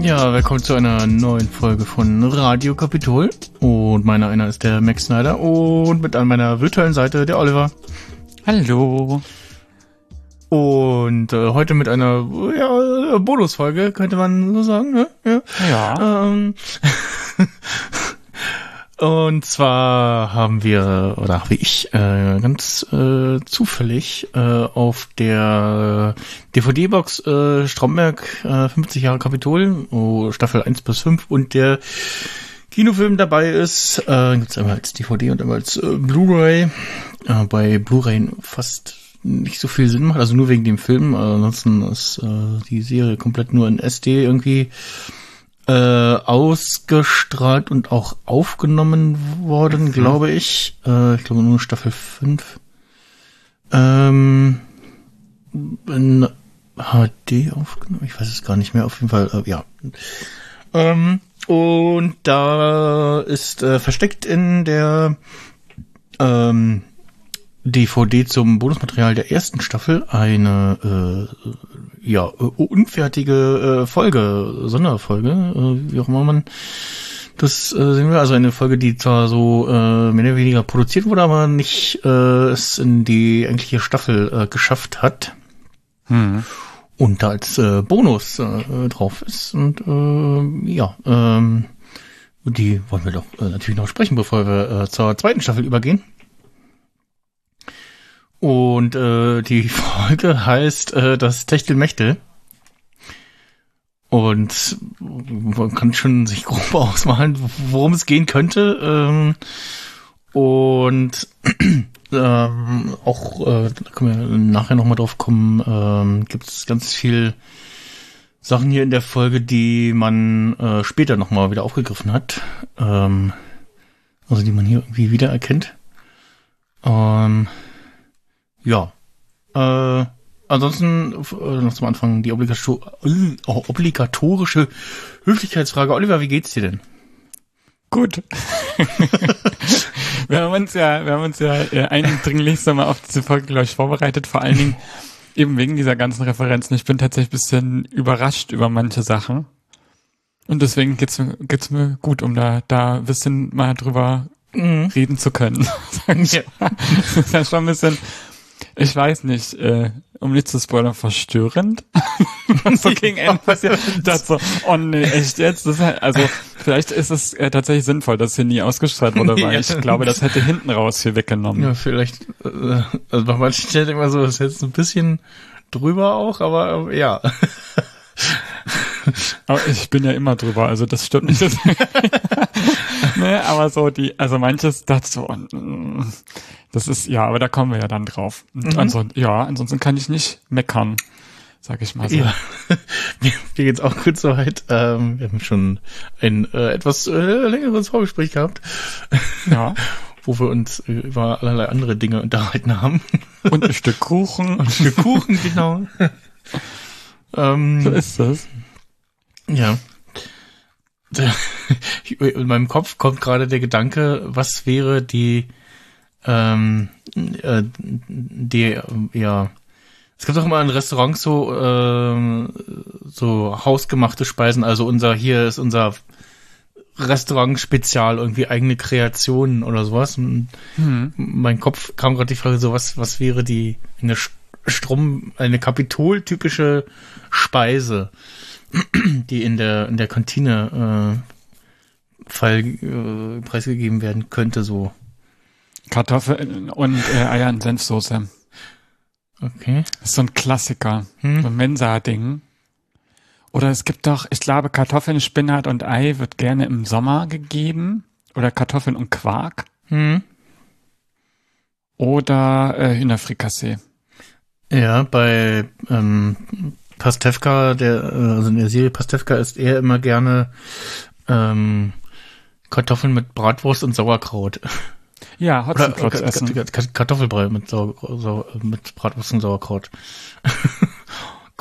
Ja, willkommen zu einer neuen Folge von Radio Kapitol. Und meiner einer ist der Max Snyder und mit an meiner virtuellen Seite der Oliver. Hallo. Und äh, heute mit einer ja, Bonusfolge, könnte man so sagen, ne? Ja. Ja. Ähm, und zwar haben wir, oder habe ich äh, ganz äh, zufällig äh, auf der DVD-Box äh, Stromberg äh, 50 Jahre Kapitol, wo Staffel 1 bis 5 und der Kinofilm dabei ist, äh, gibt's einmal als DVD und einmal als äh, Blu-ray. Äh, bei Blu-ray fast nicht so viel Sinn macht, also nur wegen dem Film. Äh, ansonsten ist äh, die Serie komplett nur in SD irgendwie äh, ausgestrahlt und auch aufgenommen worden, glaube ich. Äh, ich glaube nur Staffel 5. Ähm, in HD aufgenommen, ich weiß es gar nicht mehr, auf jeden Fall, äh, ja. Ähm, und da ist äh, versteckt in der ähm, DVD zum Bonusmaterial der ersten Staffel eine äh, ja äh, unfertige äh, Folge, Sonderfolge, äh, wie auch immer man das äh, sehen wir. Also eine Folge, die zwar so äh, mehr oder weniger produziert wurde, aber nicht äh, es in die eigentliche Staffel äh, geschafft hat Hm. und da als äh, Bonus äh, drauf ist. Und äh, ja, ähm, die wollen wir doch äh, natürlich noch sprechen, bevor wir äh, zur zweiten Staffel übergehen. Und äh, die Folge heißt äh, das Techtelmechtel. Und man kann schon sich grob ausmalen, worum es gehen könnte. Ähm, und ähm, auch, äh, da können wir nachher nochmal drauf kommen, ähm, gibt es ganz viel Sachen hier in der Folge, die man äh, später nochmal wieder aufgegriffen hat. Ähm, also die man hier irgendwie wiedererkennt. Ähm, ja. Äh, ansonsten äh, noch zum Anfang die obligato äh, obligatorische Höflichkeitsfrage. Oliver, wie geht's dir denn? Gut. wir haben uns ja, wir haben uns ja äh, eindringlichst einmal auf diese Folge, glaube ich, vorbereitet, vor allen Dingen eben wegen dieser ganzen Referenzen. Ich bin tatsächlich ein bisschen überrascht über manche Sachen. Und deswegen geht's mir, geht's mir gut, um da, da ein bisschen mal drüber Mhm. reden zu können. Ja. Das ist ja schon ein bisschen, ich weiß nicht, äh, um nicht zu spoilern, verstörend. Was so gegen Ende passiert. Dachte so, oh nee, echt jetzt? Das halt, also, vielleicht ist es äh, tatsächlich sinnvoll, dass hier nie ausgestrahlt wurde, weil Ja. ich glaube, das hätte hinten raus viel weggenommen. Ja, vielleicht, äh, also bei manchen Stellen man so, das ist jetzt ein bisschen drüber auch, aber äh, ja. Aber ich bin ja immer drüber, also das stimmt nicht. Ne, aber so die, also manches ich so, oh, mm, das ist, ja, aber da kommen wir ja dann drauf. Und Mhm. ansonsten, ja, ansonsten kann ich nicht meckern, sag ich mal so. ja. Mir, mir geht's auch gut soweit. Ähm, wir haben schon ein äh, etwas äh, längeres Vorgespräch gehabt, ja. wo wir uns über allerlei andere Dinge unterhalten haben. Und ein Stück Kuchen. Ein Stück Kuchen, genau. ähm, So ist das. Ja. In meinem Kopf kommt gerade der Gedanke, was wäre die, ähm, äh, die, äh, ja, es gibt auch immer in Restaurants so, ähm, so hausgemachte Speisen, also unser, hier ist unser Restaurant-Spezial, irgendwie eigene Kreationen oder sowas. Und Hm. mein Kopf kam gerade die Frage so, was, was wäre die, eine Strom, eine Kapitol-typische Speise, die in der, in der Kantine, äh, Fall, äh, preisgegeben werden könnte, so. Kartoffeln und äh, Eier in Senfsoße. Okay. Das ist so ein Klassiker. Hm. So ein Mensa-Ding. Oder es gibt doch, ich glaube, Kartoffeln, Spinat und Ei wird gerne im Sommer gegeben. Oder Kartoffeln und Quark. Hm. Oder äh, Hühnerfrikassee. Ja, bei ähm, Pastewka, der, äh, also in der Serie Pastewka isst er immer gerne ähm, Kartoffeln mit Bratwurst und Sauerkraut. Ja, Hotzenplotz Ka- essen. Ka- Ka- Kartoffelbrei mit, Sau Sau mit Bratwurst und Sauerkraut.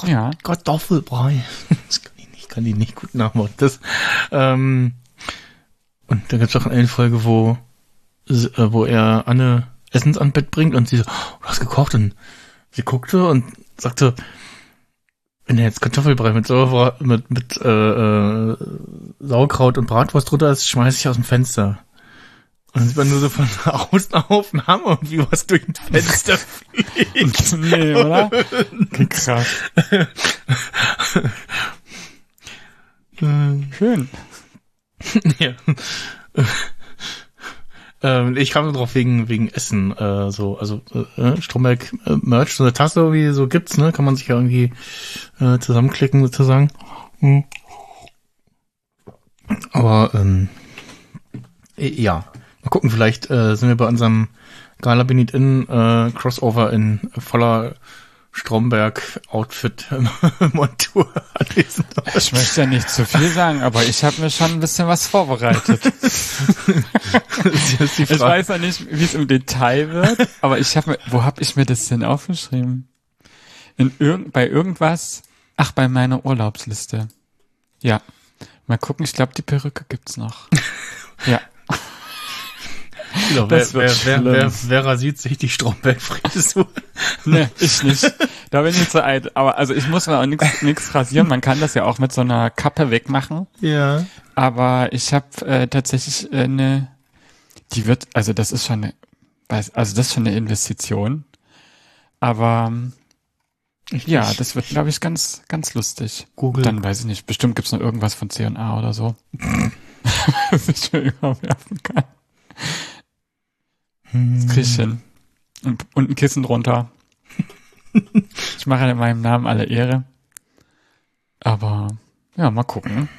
Ja. Kartoffelbrei. Das kann ich nicht, kann ich nicht gut nachmachen. Das, ähm, und da gibt's auch eine Folge, wo, äh, wo er Anne Essens an Bett bringt und sie so, oh, du hast gekocht und sie guckte und sagte, wenn er jetzt Kartoffelbrei mit Sauer, mit, mit äh, äh, Sauerkraut und Bratwurst drunter ist, schmeiß ich aus dem Fenster. Und dann sieht man nur so von außen auf einen Hammer und wie was durch ein Fenster fliegt. nee, oder? Krass. Schön. Ja. Ähm, ich kam drauf wegen wegen Essen, äh, so also äh, Stromberg äh, Merch, so eine Tasse wie so gibt's, ne? Kann man sich ja irgendwie äh, zusammenklicken sozusagen. Hm. Aber ähm, äh, ja, mal gucken, vielleicht äh, sind wir bei unserem Gala Benit in äh, Crossover in voller Stromberg-Outfit Montur anwesend. Ich möchte ja nicht zu viel sagen, aber ich habe mir schon ein bisschen was vorbereitet. Ich weiß ja nicht, wie es im Detail wird, aber ich habe mir, wo habe ich mir das denn aufgeschrieben? In irgend, bei irgendwas? Ach, bei meiner Urlaubsliste. Ja. Mal gucken, ich glaube, die Perücke gibt's noch. Ja. Genau, wer, wer, wer, wer, wer rasiert sich die Stromberg-Frisur? Nee, ich nicht. Da bin ich zu alt. Aber also ich muss mir auch nichts nix rasieren. Man kann das ja auch mit so einer Kappe wegmachen. Ja. Aber ich habe äh, tatsächlich äh, eine, die wird, also das ist schon eine, weiß- also das ist schon eine Investition. Aber ähm, ja, das wird, glaube ich, ganz, ganz lustig. Google. Dann weiß ich nicht, bestimmt gibt's noch irgendwas von C&A oder so. was ich mir überwerfen kann. Hm. Das krieg ich hin. Und, und ein Kissen drunter. ich mache ja meinem Namen alle Ehre. Aber ja, mal gucken.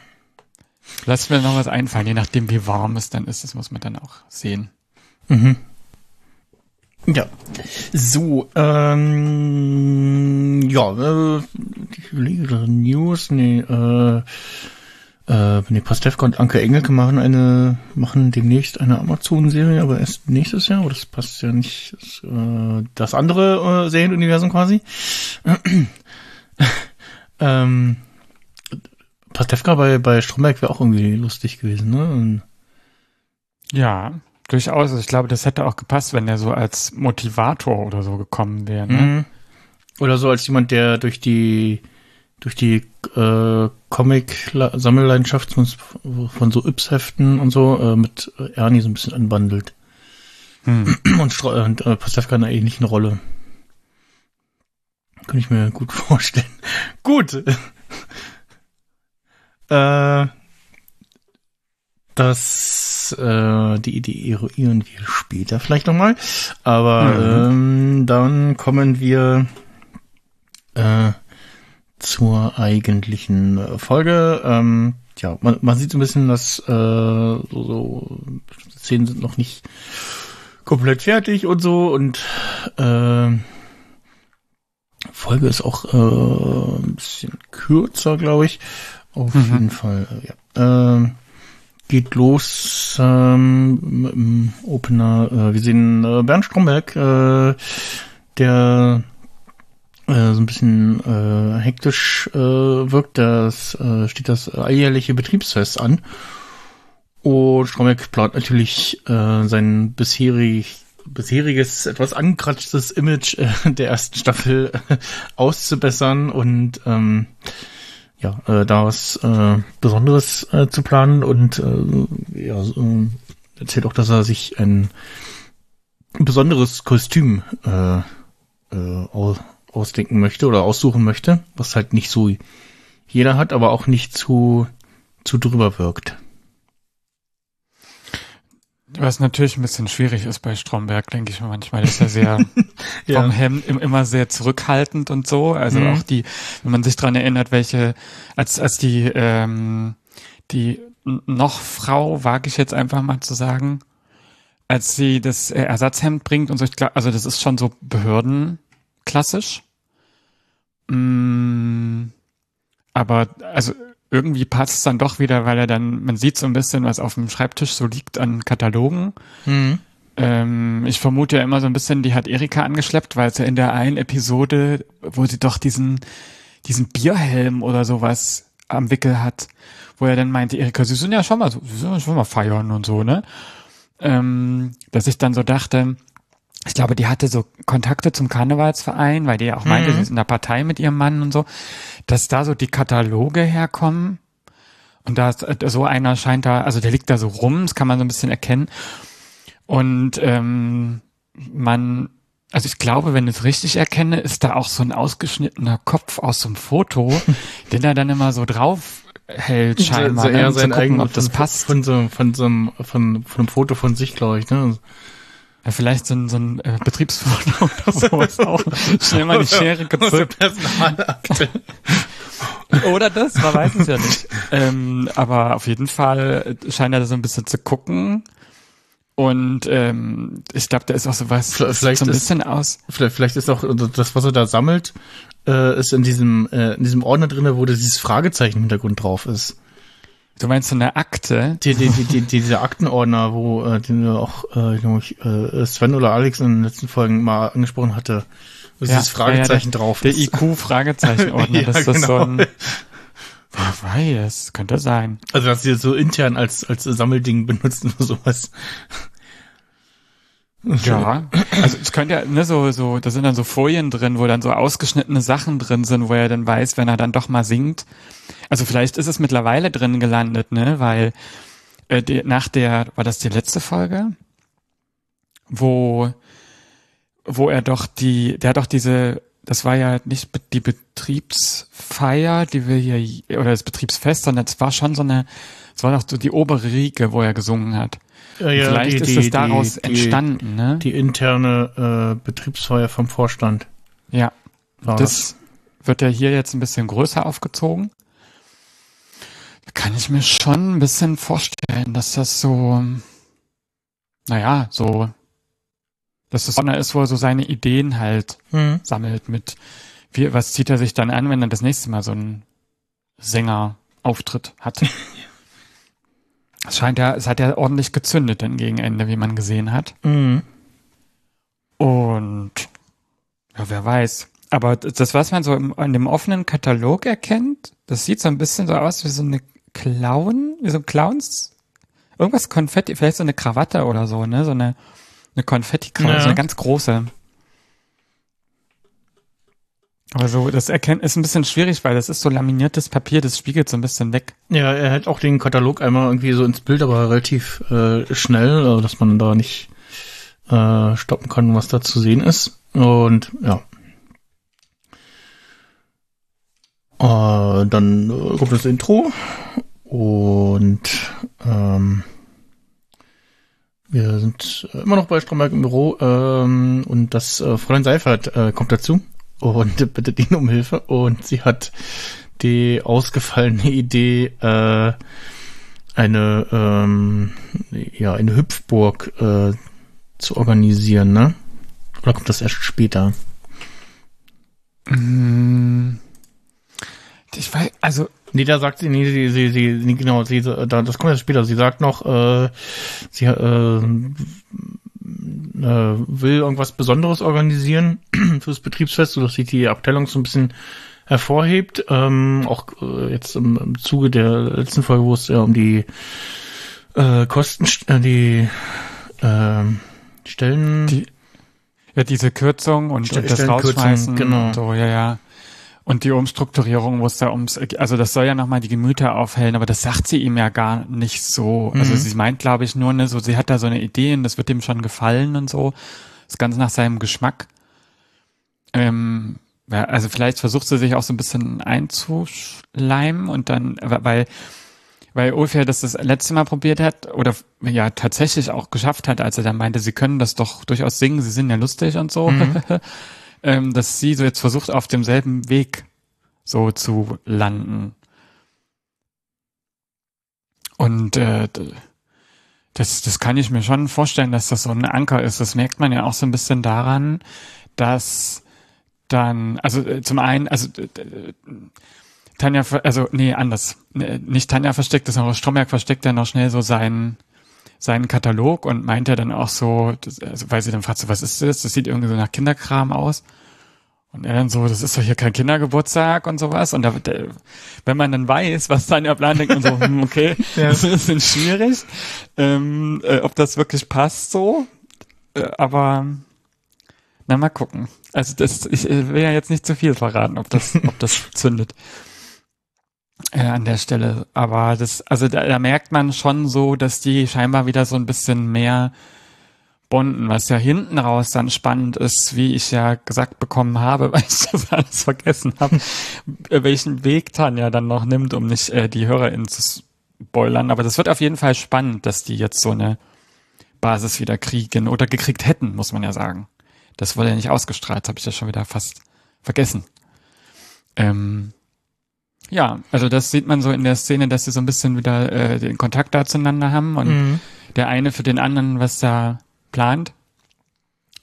Lass mir noch was einfallen, je nachdem wie warm es dann ist, das muss man dann auch sehen. Mhm. Ja. So, ähm, ja, äh, gerade News, nee, äh, äh, nee, Pastewka und Anke Engelke machen eine, machen demnächst eine Amazon-Serie, aber erst nächstes Jahr, aber das passt ja nicht, das, äh, das andere äh, Serienuniversum quasi. ähm, Pastewka bei, bei Stromberg wäre auch irgendwie lustig gewesen, ne? Und, Ja, durchaus. Also ich glaube, das hätte auch gepasst, wenn er so als Motivator oder so gekommen wäre. Ne? Mhm. Oder so als jemand, der durch die durch die äh, Comic-Sammelleidenschaft von, so Yps-Heften und so äh, mit Ernie so ein bisschen anbandelt. Hm. Und, und äh, Pastewka in einer ähnlichen Rolle. Könnte ich mir gut vorstellen. gut. äh, das, äh, die Idee eruieren wir später vielleicht nochmal. Aber ähm, dann kommen wir äh, zur eigentlichen äh, Folge. Ähm, ja, man, man sieht so ein bisschen, dass äh, so, so Szenen sind noch nicht komplett fertig und so und äh, Folge ist auch äh, ein bisschen kürzer, glaube ich. Auf Mhm. jeden Fall, äh, ja. Ähm, geht los ähm, mit dem Opener. Äh, wir sehen äh, Bernd Stromberg, äh, der äh, so ein bisschen äh, hektisch äh, wirkt. Das äh, steht das alljährliche Betriebsfest an. Und Stromberg plant natürlich äh, sein bisherig, bisheriges, etwas angekratztes Image äh, der ersten Staffel äh, auszubessern und ähm, ja, äh, da was äh, Besonderes äh, zu planen und äh, ja, äh, erzählt auch, dass er sich ein besonderes Kostüm äh, äh, ausdenken möchte oder aussuchen möchte, was halt nicht so jeder hat, aber auch nicht zu zu drüber wirkt. Was natürlich ein bisschen schwierig ist bei Stromberg, denke ich mir manchmal. Ist ja sehr vom Hemd im- immer sehr zurückhaltend und so. Also Mhm. auch die, wenn man sich dran erinnert, welche, als, als die, ähm, die noch Frau, wage ich jetzt einfach mal zu sagen, als sie das Ersatzhemd bringt und so, ich glaub, also das ist schon so behördenklassisch. Mm, aber also irgendwie passt es dann doch wieder, weil er dann, man sieht so ein bisschen, was auf dem Schreibtisch so liegt an Katalogen. Mhm. Ähm, ich vermute ja immer so ein bisschen, die hat Erika angeschleppt, weil es ja in der einen Episode, wo sie doch diesen, diesen Bierhelm oder sowas am Wickel hat, wo er dann meinte, Erika, sie sind ja schon mal so, sie sind ja schon mal feiern und so, ne? Ähm, dass ich dann so dachte, ich glaube, die hatte so Kontakte zum Karnevalsverein, weil die ja auch meinte, Mhm. sie ist in der Partei mit ihrem Mann und so, dass da so die Kataloge herkommen. Und da ist, äh, so einer scheint da, also der liegt da so rum, das kann man so ein bisschen erkennen. Und ähm, man, also ich glaube, wenn ich es richtig erkenne, ist da auch so ein ausgeschnittener Kopf aus so einem Foto, den er dann immer so drauf hält, scheinbar, so ne, eher um zu sein gucken, eigenes, ob das passt. Von so, von so einem, von, von einem Foto von sich, glaube ich, ne? Ja, vielleicht so ein, so ein äh, Betriebsfoto oder sowas auch. Schnell mal die Schere gezückt. Oder das, man weiß es ja nicht. ähm, aber auf jeden Fall scheint er da so ein bisschen zu gucken. Und ähm, ich glaube, da ist auch sowas Vielleicht so ein ist- bisschen aus. Vielleicht, vielleicht ist auch also das, was er da sammelt, äh, ist in diesem, äh, in diesem Ordner drinne, wo dieses Fragezeichen im Hintergrund drauf ist. Du meinst so eine Akte? Die, die, die, die, dieser Aktenordner, wo äh, den wir auch, äh, ich, äh, Sven oder Alex in den letzten Folgen mal angesprochen hatte, wo Ja, dieses Fragezeichen ja, der, drauf Der ist. IQ-Fragezeichenordner, Ja, das ist das so genau. ein. Wer weiß, könnte sein. Also dass sie das so intern als als Sammelding benutzen oder sowas. Ja, also es könnte ja, ne, so, so, da sind dann so Folien drin, wo dann so ausgeschnittene Sachen drin sind, wo er dann weiß, wenn er dann doch mal singt. Also vielleicht ist es mittlerweile drin gelandet, ne, weil äh, die, nach der, war das die letzte Folge? Wo, wo er doch die, der hat doch diese, das war ja nicht die Betriebsfeier, die wir hier, oder das Betriebsfest, sondern es war schon so eine, es war doch so die obere Riege, wo er gesungen hat. Ja, Vielleicht ist es daraus entstanden, ne? Die, die interne äh, Betriebsfeier vom Vorstand ja, war das wird ja hier jetzt ein bisschen größer aufgezogen. Da kann ich mir schon ein bisschen vorstellen, dass das so, naja, so, dass das so einer ist, wo er so seine Ideen halt Hm. sammelt mit, wie, was zieht er sich dann an, wenn er das nächste Mal so einen Sängerauftritt hat. Es scheint ja, es hat ja ordentlich gezündet dann gegen Ende, wie man gesehen hat. Mhm. Und ja, wer weiß. Aber das, was man so im, an dem offenen Katalog erkennt, das sieht so ein bisschen so aus wie so eine Clown, wie so Clowns. Irgendwas Konfetti, vielleicht so eine Krawatte oder so, ne? So eine, eine Konfetti-Krawatte, Ja. so eine ganz große. Aber so, das erkennt, ist ein bisschen schwierig, weil das ist so laminiertes Papier, das spiegelt so ein bisschen weg. Ja, er hält auch den Katalog einmal irgendwie so ins Bild, aber relativ äh, schnell, also dass man da nicht äh, stoppen kann, was da zu sehen ist. Und ja. Äh, dann äh, kommt das Intro und ähm, wir sind äh, immer noch bei Stromberg im Büro ähm, und das äh, Fräulein Seifert äh, kommt dazu und bittet ihn um Hilfe und sie hat die ausgefallene Idee, äh, eine, ähm, ja, eine Hüpfburg äh, zu organisieren, ne? Oder kommt das erst später? Mm. Ich weiß, also, Nee, da sagt sie, nee, sie, sie, sie, nee, genau, sie, da, das kommt erst später. Sie sagt noch, äh, sie äh, äh, will irgendwas Besonderes organisieren fürs Betriebsfest, sodass sich die Abteilung so ein bisschen hervorhebt. Ähm, auch äh, jetzt im, im Zuge der letzten Folge, wo es ja um die äh, Kosten, äh, die äh, Stellen, Die- Ja, diese Kürzung und, Stell- und das Rausschmeißen. genau. So, ja, ja. Und die Umstrukturierung, wo es da ums, also das soll ja nochmal die Gemüter aufhellen, aber das sagt sie ihm ja gar nicht so. Also Mhm. sie meint, glaube ich, nur, ne, so, sie hat da so eine Idee und das wird ihm schon gefallen und so. ist ganz nach seinem Geschmack. Ähm, ja, also vielleicht versucht sie sich auch so ein bisschen einzuschleimen und dann, weil, weil Ulf ja das das letzte Mal probiert hat oder ja tatsächlich auch geschafft hat, als er dann meinte, sie können das doch durchaus singen, sie sind ja lustig und so, ähm, dass sie so jetzt versucht, auf demselben Weg so zu landen. Und äh, das, das kann ich mir schon vorstellen, dass das so ein Anker ist. Das merkt man ja auch so ein bisschen daran, dass dann, also äh, zum einen, also Tanja, also nee, anders. Nicht Tanja versteckt sondern Stromberg versteckt dann noch schnell so seinen seinen Katalog und meint er dann auch so, das, also weil sie dann fragt so, was ist das? Das sieht irgendwie so nach Kinderkram aus. Und er dann so, das ist doch hier kein Kindergeburtstag und sowas. Und da, da, wenn man dann weiß, was Tanja plant, denkt man so, hm, okay, das ist ein bisschen schwierig, ähm, äh, ob das wirklich passt so. Äh, aber na, mal gucken. Also das, ich äh, will ja jetzt nicht zu viel verraten, ob das, ob das zündet. Äh, an der Stelle. Aber das, also da, da merkt man schon so, dass die scheinbar wieder so ein bisschen mehr bonden, was ja hinten raus dann spannend ist, wie ich ja gesagt bekommen habe, weil ich das alles vergessen habe, äh, welchen Weg Tanja dann noch nimmt, um nicht äh, die HörerInnen zu spoilern. Aber das wird auf jeden Fall spannend, dass die jetzt so eine Basis wieder kriegen oder gekriegt hätten, muss man ja sagen. Das wurde ja nicht ausgestrahlt, habe ich ja schon wieder fast vergessen. Ähm, ja, also das sieht man so in der Szene, dass sie so ein bisschen wieder äh, den Kontakt da zueinander haben und Mhm. der eine für den anderen was da plant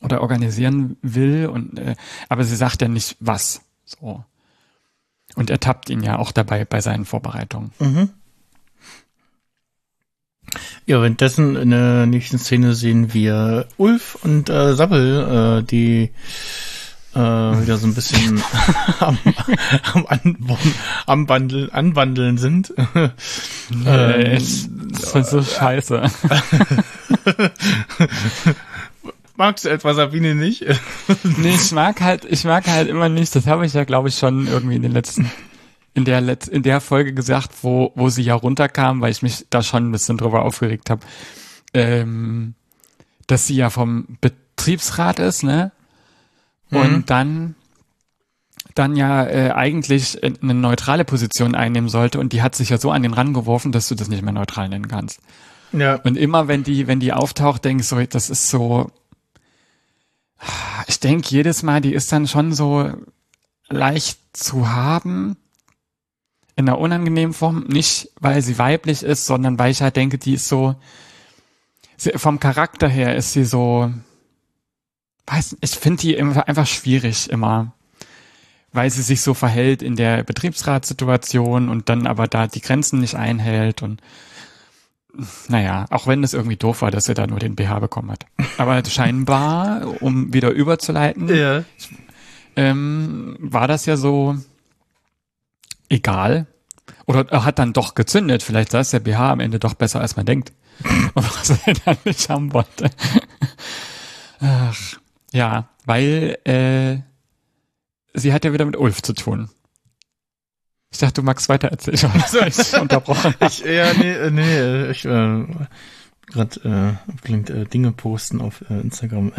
oder organisieren will und äh, aber sie sagt ja nicht was. So. Und er tappt ihn ja auch dabei bei seinen Vorbereitungen. Mhm. Ja, währenddessen in der nächsten Szene sehen wir Ulf und äh, Sabbel, äh, die äh, wieder so ein bisschen am, am, Anwohn, am Bandeln, Anwandeln sind. Äh, Ähm, ich, das war so scheiße. Magst du etwa Sabine nicht? nee, ich mag halt, ich mag halt immer nicht, das habe ich ja, glaube ich, schon irgendwie in den letzten, in der Letz-, in der Folge gesagt, wo, wo sie ja runterkam, weil ich mich da schon ein bisschen drüber aufgeregt habe, ähm, dass sie ja vom Betriebsrat ist, ne? Und Mhm. dann dann ja äh, eigentlich eine neutrale Position einnehmen sollte und die hat sich ja so an den Rand geworfen, dass du das nicht mehr neutral nennen kannst. Ja. Und immer wenn die, wenn die auftaucht, denke ich so, das ist so. Ich denke jedes Mal, die ist dann schon so leicht zu haben. In einer unangenehmen Form. Nicht, weil sie weiblich ist, sondern weil ich halt denke, die ist so. Sie, vom Charakter her ist sie so. Weiß, ich finde die einfach schwierig immer. Weil sie sich so verhält in der Betriebsratssituation und dann aber da die Grenzen nicht einhält und naja, auch wenn es irgendwie doof war, dass er da nur den BH bekommen hat. Aber scheinbar, um wieder überzuleiten, Ja. ähm, war das ja so egal. Oder er hat dann doch gezündet. Vielleicht saß der BH am Ende doch besser, als man denkt. Was er dann nicht haben wollte. Ach, ja, weil äh, sie hat ja wieder mit Ulf zu tun. Ich dachte, du magst weiter erzählen. Ich hab dich unterbrochen. Ich, ja, nee, äh, nee, äh, ich äh, gerade äh, klingt äh, Dinge posten auf äh, Instagram.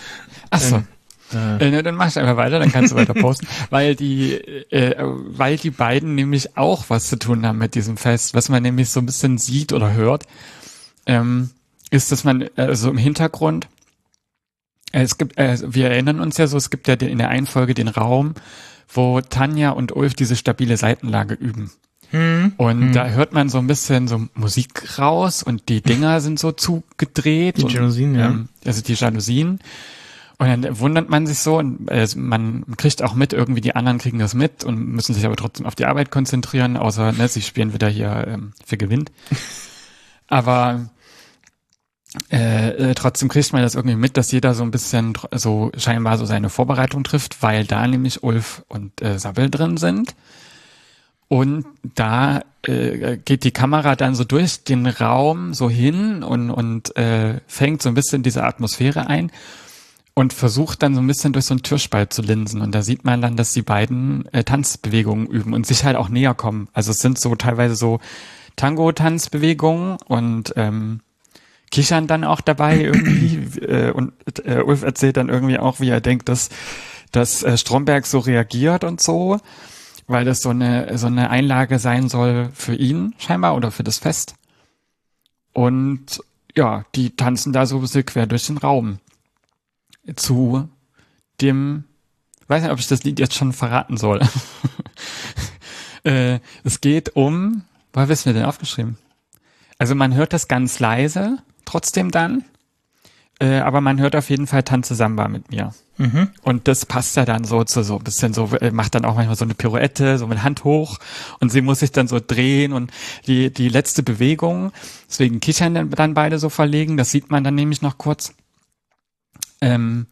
Ach so. äh, Äh, ne, dann mach ich einfach weiter, dann kannst du weiter posten, weil die, äh, weil die beiden nämlich auch was zu tun haben mit diesem Fest. Was man nämlich so ein bisschen sieht oder hört, ähm, ist, dass man äh, so im Hintergrund, äh, es gibt, äh, wir erinnern uns ja so, es gibt ja in der einen Folge den Raum, wo Tanja und Ulf diese stabile Seitenlage üben. hm, Und Hm. da hört man so ein bisschen so Musik raus und die Dinger sind so zugedreht. Die und, Jalousien, ja. ähm, Also die Jalousien. Und dann wundert man sich so und äh, man kriegt auch mit, irgendwie die anderen kriegen das mit und müssen sich aber trotzdem auf die Arbeit konzentrieren, außer ne, sie spielen wieder hier ähm, für Gewinn. aber äh, äh, trotzdem kriegt man das irgendwie mit, dass jeder so ein bisschen so scheinbar so seine Vorbereitung trifft, weil da nämlich Ulf und äh, Sabbel drin sind. Und da äh, geht die Kamera dann so durch den Raum so hin und, und äh, fängt so ein bisschen diese Atmosphäre ein und versucht dann so ein bisschen durch so einen Türspalt zu linsen. Und da sieht man dann, dass die beiden äh, Tanzbewegungen üben und sich halt auch näher kommen. Also es sind so teilweise so Tango-Tanzbewegungen und ähm, kichern dann auch dabei irgendwie. äh, und äh, Ulf erzählt dann irgendwie auch, wie er denkt, dass, dass äh, Stromberg so reagiert und so weil das so eine, so eine Einlage sein soll für ihn scheinbar oder für das Fest. Und ja, die tanzen da so ein bisschen quer durch den Raum zu dem, weiß nicht, ob ich das Lied jetzt schon verraten soll. äh, es geht um, woher wissen wir denn aufgeschrieben? Also man hört das ganz leise, trotzdem dann, äh, aber man hört auf jeden Fall Tanze Samba mit mir. Mhm. Und das passt ja dann so zu so ein bisschen so, äh, macht dann auch manchmal so eine Pirouette, so mit Hand hoch und sie muss sich dann so drehen und die, die letzte Bewegung, deswegen kichern dann, beide so verlegen, das sieht man dann nämlich noch kurz, ähm,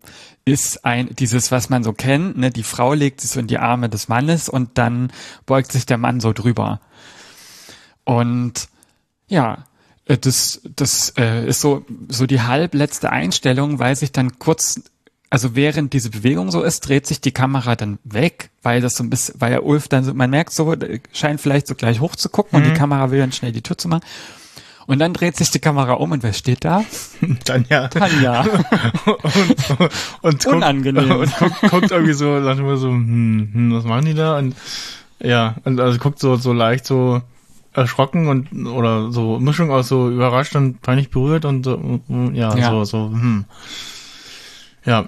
ist ein, dieses, was man so kennt, ne, die Frau legt sich so in die Arme des Mannes und dann beugt sich der Mann so drüber. Und ja, das, das äh, ist so, so die halbletzte Einstellung, weil sich dann kurz, also während diese Bewegung so ist, dreht sich die Kamera dann weg, weil das so ein bisschen, weil der Ulf dann so, man merkt so, äh, scheint vielleicht so gleich hoch zu gucken und die Kamera will dann schnell die Tür zu machen. Und dann dreht sich die Kamera um und wer steht da? Tanja. Tanja. und, und, guckt, Unangenehm. und guckt, guckt irgendwie so, sagt immer so, hm, hm, was machen die da? Und ja, und also guckt so, so leicht so erschrocken und oder so Mischung aus so überrascht und peinlich berührt und so, mm, ja, Ja. so, so, hm. Ja.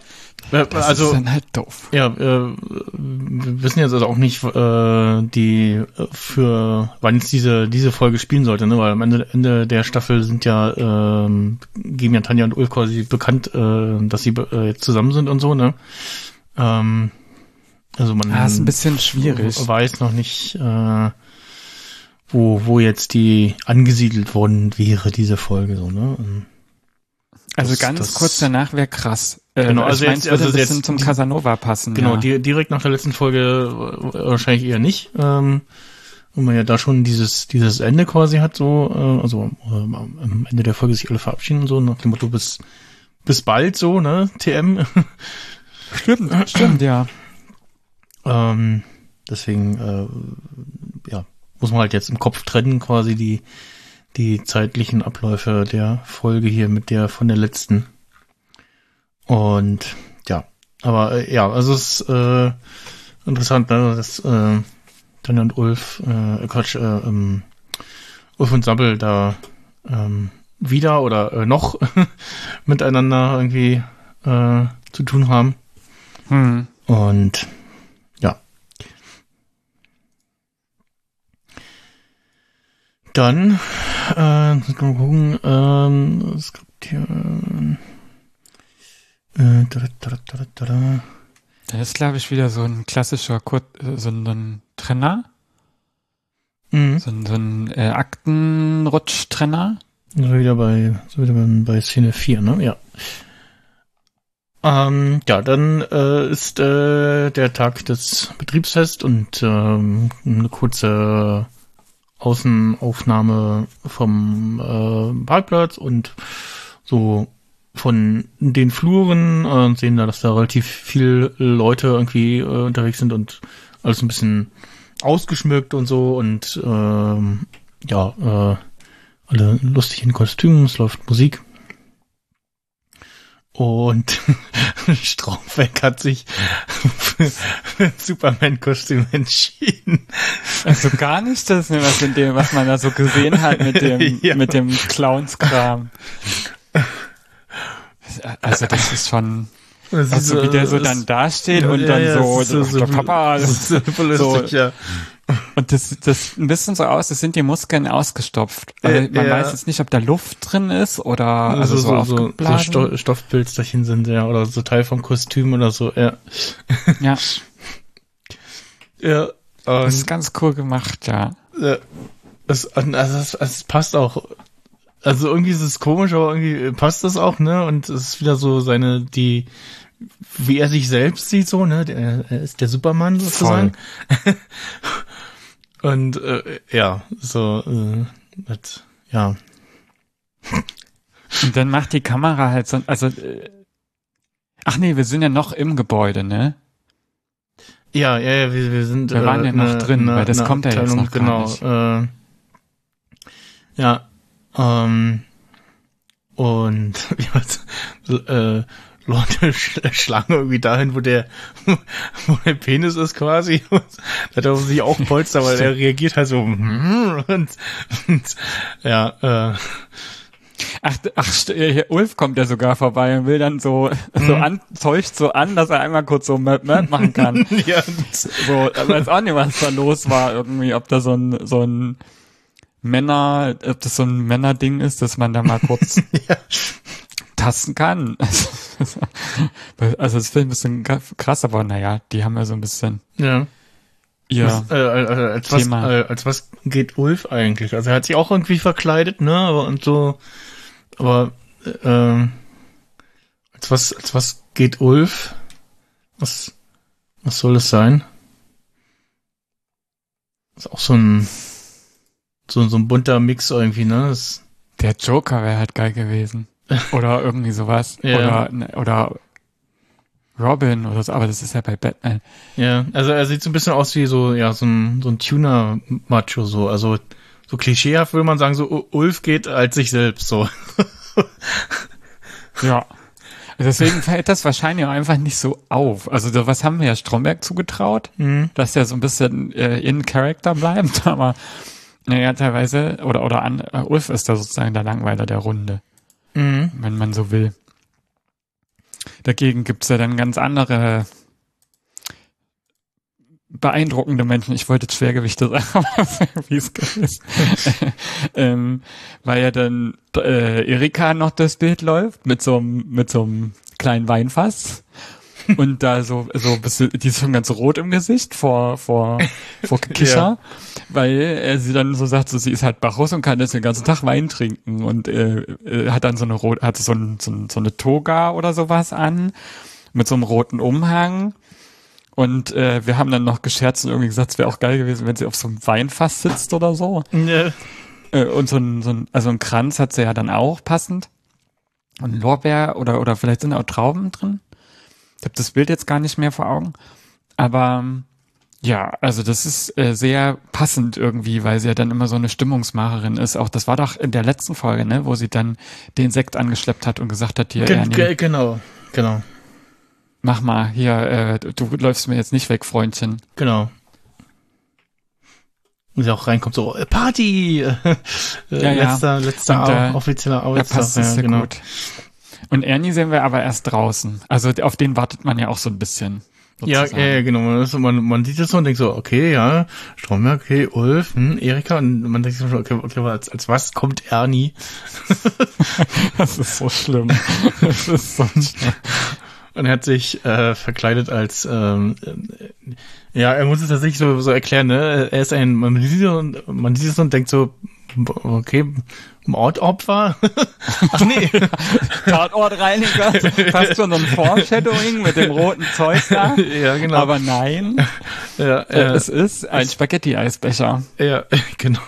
Äh, Das also, ist dann halt doof. ja, äh, wir wissen jetzt also auch nicht, äh, die äh, für wann jetzt diese diese Folge spielen sollte, ne? Weil am Ende, Ende der Staffel sind ja ähm, geben ja Tanja und Ulf quasi bekannt, äh, dass sie äh, jetzt zusammen sind und so, ne? Ähm, also man Ah, ist ein bisschen schwierig. weiß noch nicht, äh, wo wo jetzt die angesiedelt worden wäre diese Folge so, ne? Ähm, Also das- ganz das- kurz danach wäre krass. Äh, Genau, ich also mein, jetzt- also jetzt bisschen zum die- Casanova passen. Genau, ja. di direkt nach der letzten Folge äh, wahrscheinlich eher nicht. Ähm, und man ja da schon dieses dieses Ende quasi hat, so, äh, also ähm, am Ende der Folge sich alle verabschieden und so, nach dem Motto bis bis bald so, ne, TM. Stimmt, stimmt, ja. ähm, deswegen, äh, muss man halt jetzt im Kopf trennen, quasi die die zeitlichen Abläufe der Folge hier mit der von der letzten. Und ja, aber äh, ja, also es ist äh, interessant, ne, dass äh, Tanja und Ulf, äh, Quatsch, äh, ähm, Ulf und Sabbel da ähm, wieder oder äh, noch miteinander irgendwie äh, zu tun haben. Hm. Und ja. Dann, äh, mal gucken, ähm, es gibt hier, äh, da, da, da, da, da, da. Das ist, glaube ich, wieder so ein klassischer Kur äh, so ein, so ein Trenner, Mhm. so ein, so ein äh, Aktenrutsch-Trenner. So wieder bei, so wieder bei, bei Szene 4, ne? Ja. Ähm, ja, dann äh, ist äh, der Tag des Betriebsfest und ähm, eine kurze Außenaufnahme vom äh, Parkplatz und so von den Fluren äh, sehen da, dass da relativ viel Leute irgendwie äh, unterwegs sind und alles ein bisschen ausgeschmückt und so und ähm, ja, äh, alle lustig in Kostümen, es läuft Musik. Und Straubeck hat sich für für ein Superman-Kostüm entschieden. Also gar nicht das, was, in dem, was man da so gesehen hat mit dem, Ja. mit dem Clownskram. Also das ist schon, Das also wie der so dann dasteht und dann so, es ist der Papa, das ist super lustig, ja. Und das, das ein bisschen so aus, das sind die Muskeln ausgestopft. Also Äh, man ja. weiß jetzt nicht, ob da Luft drin ist oder also so, so, so, so. Sto Stoffpilzerchen sind, ja, oder so Teil vom Kostüm oder so, ja. ja, Ja, das ist ganz cool gemacht, ja. äh, es, also es, es passt auch. Also irgendwie ist es komisch, aber irgendwie passt das auch, ne? Und es ist wieder so seine, die, wie er sich selbst sieht, so, ne? Er ist der Superman sozusagen. Und äh, ja, so, äh, das, ja. Und dann macht die Kamera halt so, also, äh, ach nee, wir sind ja noch im Gebäude, ne? Ja, ja, ja, wir, wir sind. Wir waren ja noch ne- drin, ne- weil das ne kommt ja jetzt noch gar genau, nicht. Äh, ja, ähm, und ja, so, äh, Leute sch schlagen irgendwie dahin, wo der, wo der Penis ist quasi. Und da hat er sich auch ein Polster, weil er reagiert halt so und, und ja, äh, Ach, ach, hier, Ulf kommt ja sogar vorbei und will dann so, so an, täuscht so an, dass er einmal kurz so Möp Möp machen kann. ja, So, weiß auch nicht, was da los war irgendwie, ob da so ein, so ein Männer, ob das so ein Männerding ist, dass man da mal kurz ja, abtasten kann. also das finde ich ein bisschen krass, aber naja, die haben ja so ein bisschen Ja. ihr Was, äh, äh, als, was, äh, als was geht Ulf eigentlich? Also er hat sich auch irgendwie verkleidet, ne? Aber und so. Aber äh, ähm, als was, als was geht Ulf? Was, was soll das sein? Ist auch so ein so, so ein bunter Mix irgendwie, ne? Das, Der Joker wäre halt geil gewesen. Oder irgendwie sowas. Ja. Oder, ne, oder Robin oder so, aber das ist ja bei Batman. ja, also er sieht so ein bisschen aus wie so, ja, so ein, so ein Tuner-Macho, so. Also so klischeehaft würde man sagen, so Ulf geht als sich selbst, so. Ja. Deswegen fällt das wahrscheinlich auch einfach nicht so auf. Also was haben wir ja Stromberg zugetraut, Mhm. dass der so ein bisschen äh, in Character bleibt, aber naja, teilweise, oder, oder an, äh, Ulf ist da sozusagen der Langweiler der Runde, Mhm. wenn man so will. Dagegen gibt's ja dann ganz andere beeindruckende Menschen. Ich wollte jetzt Schwergewichte sagen, aber wie es gewesen. ähm, weil ja dann äh, Erika noch das Bild läuft mit so einem mit so einem kleinen Weinfass und da so so bisschen, die ist schon ganz rot im Gesicht vor vor vor Kicher, weil er sie dann so sagt, so sie ist halt Bacchus und kann jetzt den ganzen Tag Wein trinken und äh, äh, hat dann so eine rot hat so, ein, so, ein, so eine Toga oder sowas an mit so einem roten Umhang und äh, wir haben dann noch gescherzt und irgendwie gesagt, es wäre auch geil gewesen, wenn sie auf so einem Weinfass sitzt oder so. Ja. Äh, und so ein, so ein, also ein Kranz hat sie ja dann auch passend. Und Lorbeer oder, oder vielleicht sind auch Trauben drin. Ich habe das Bild jetzt gar nicht mehr vor Augen. Aber ähm, ja, also das ist äh, sehr passend irgendwie, weil sie ja dann immer so eine Stimmungsmacherin ist. Auch das war doch in der letzten Folge, ne, wo sie dann den Sekt angeschleppt hat und gesagt hat, hier, Ge Ernie, ge genau, genau, mach mal, hier, äh, du, läufst mir jetzt nicht weg, Freundchen. genau. Und sie auch reinkommt, so, äh, Party! äh, Ja, ja. Letzter, letzter Und, äh, offizieller Arbeitstag. passt es ja, sehr genau. gut. Und Ernie sehen wir aber erst draußen. Also auf den wartet man ja auch so ein bisschen. Ja, ja, genau. So- man, man sieht es so und denkt so, okay, ja, Stromberg, okay, Ulf, hm, Erika, und man denkt sich so, okay, okay als, als was kommt Ernie? Das ist so schlimm. Das ist so schlimm. Und er hat sich äh, verkleidet als, ähm, äh, ja, er muss es tatsächlich so, so erklären, ne? Er ist ein, man sieht es und, man sieht es und denkt so, okay, Mordopfer? Ach nee. Tatortreiniger, fast schon so ein Foreshadowing mit dem roten Zeug da. ja, genau. Aber nein, ja, äh, es ist ein Spaghetti-Eisbecher. ja, genau.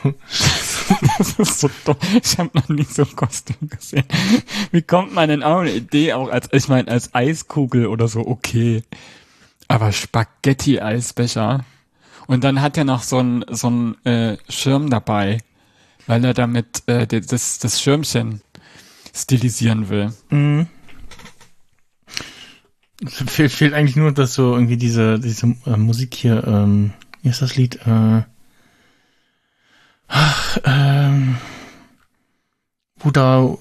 Das ist so dumm. Ich habe noch nie so ein Kostüm gesehen. Wie kommt man denn auf eine Idee, auch als, ich meine, als Eiskugel oder so, okay. Aber Spaghetti-Eisbecher. Und dann hat er noch so ein, so ein äh, Schirm dabei, weil er damit äh, das, das Schirmchen stilisieren will. Mhm. Es Fehlt, eigentlich nur, dass so irgendwie diese, diese äh, Musik hier, ähm, wie ist das Lied? Äh, ach, ähm, wo da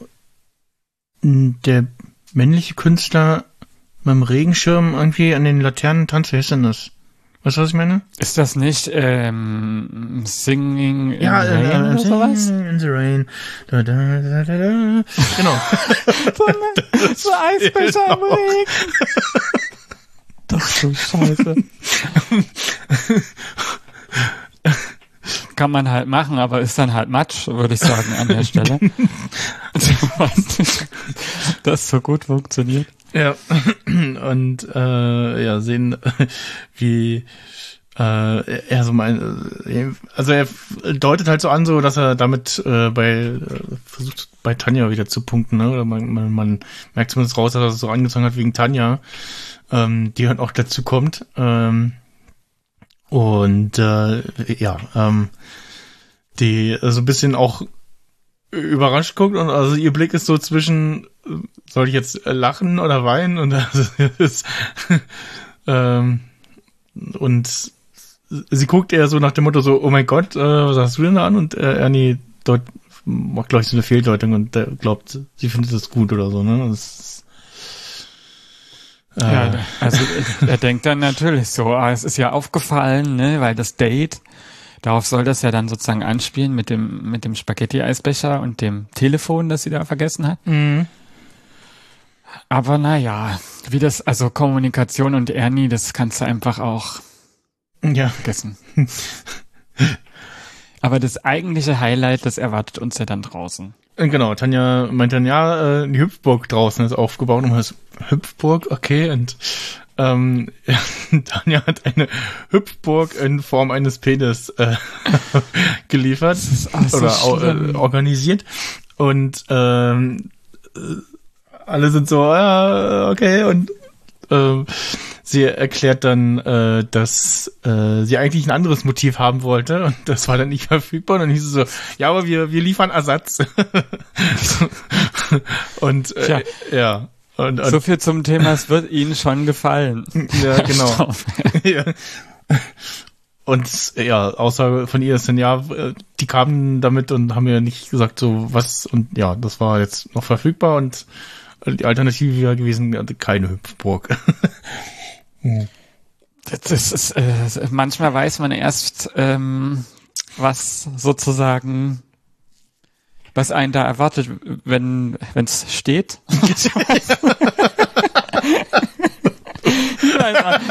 m, der männliche Künstler mit dem Regenschirm irgendwie an den Laternen tanzt. Wer ist denn das? Weißt du, was ich meine? Ist das nicht ähm, Singing in Ja, Rain äh, oder sowas? In the Rain. Da, da, da, da, da. Genau. so Eisbecher im Regen. Doch so scheiße. Kann man halt machen, aber ist dann halt Matsch, würde ich sagen, an der Stelle. das so gut funktioniert. Ja, und äh, ja, sehen, wie äh, er so mein, also er deutet halt so an, so dass er damit äh, bei äh, versucht bei Tanja wieder zu punkten, ne? Oder man, man, man merkt zumindest raus, dass er so angezogen hat wegen Tanja, ähm, die halt auch dazu kommt. Ähm, und äh, ja, ähm, die so ein bisschen auch überrascht guckt und also ihr Blick ist so zwischen, soll ich jetzt lachen oder weinen und also, ist, ähm, und sie guckt eher so nach dem Motto so, oh mein Gott, äh, was hast du denn da an? Und äh, Ernie dort macht, glaube ich, so eine Fehldeutung und äh, glaubt, sie findet das gut oder so, ne? Das, äh, Ja, also er denkt dann natürlich so, ah, es ist ja aufgefallen, ne, weil das Date, darauf soll das ja dann sozusagen anspielen mit dem, mit dem Spaghetti-Eisbecher und dem Telefon, das sie da vergessen hat. mhm. Aber naja, wie das, also Kommunikation und Ernie, das kannst du einfach auch Ja. vergessen. Aber das eigentliche Highlight, das erwartet uns ja dann draußen. Äh, Genau, Tanja meint dann, ja, äh, die Hüpfburg draußen ist aufgebaut und was Hüpfburg, okay, und ähm, ja, Tanja hat eine Hüpfburg in Form eines Penis äh, geliefert so oder au- schlimm. äh, organisiert und ähm, äh, alle sind so, ja, okay, und ähm, sie erklärt dann, äh, dass äh, sie eigentlich ein anderes Motiv haben wollte und das war dann nicht verfügbar und dann hieß es so, ja, aber wir, wir liefern Ersatz. und äh, Tja. ja. Und, und So viel zum Thema, es wird Ihnen schon gefallen. ja, genau. ja. Und ja, Aussage von ihr ist dann, ja, äh, die kamen damit und haben mir nicht gesagt, so was, und ja, das war jetzt noch verfügbar und die Alternative wäre gewesen, keine Hüpfburg. Das ist, äh, manchmal weiß man erst, ähm, was sozusagen, was einen da erwartet, wenn es steht.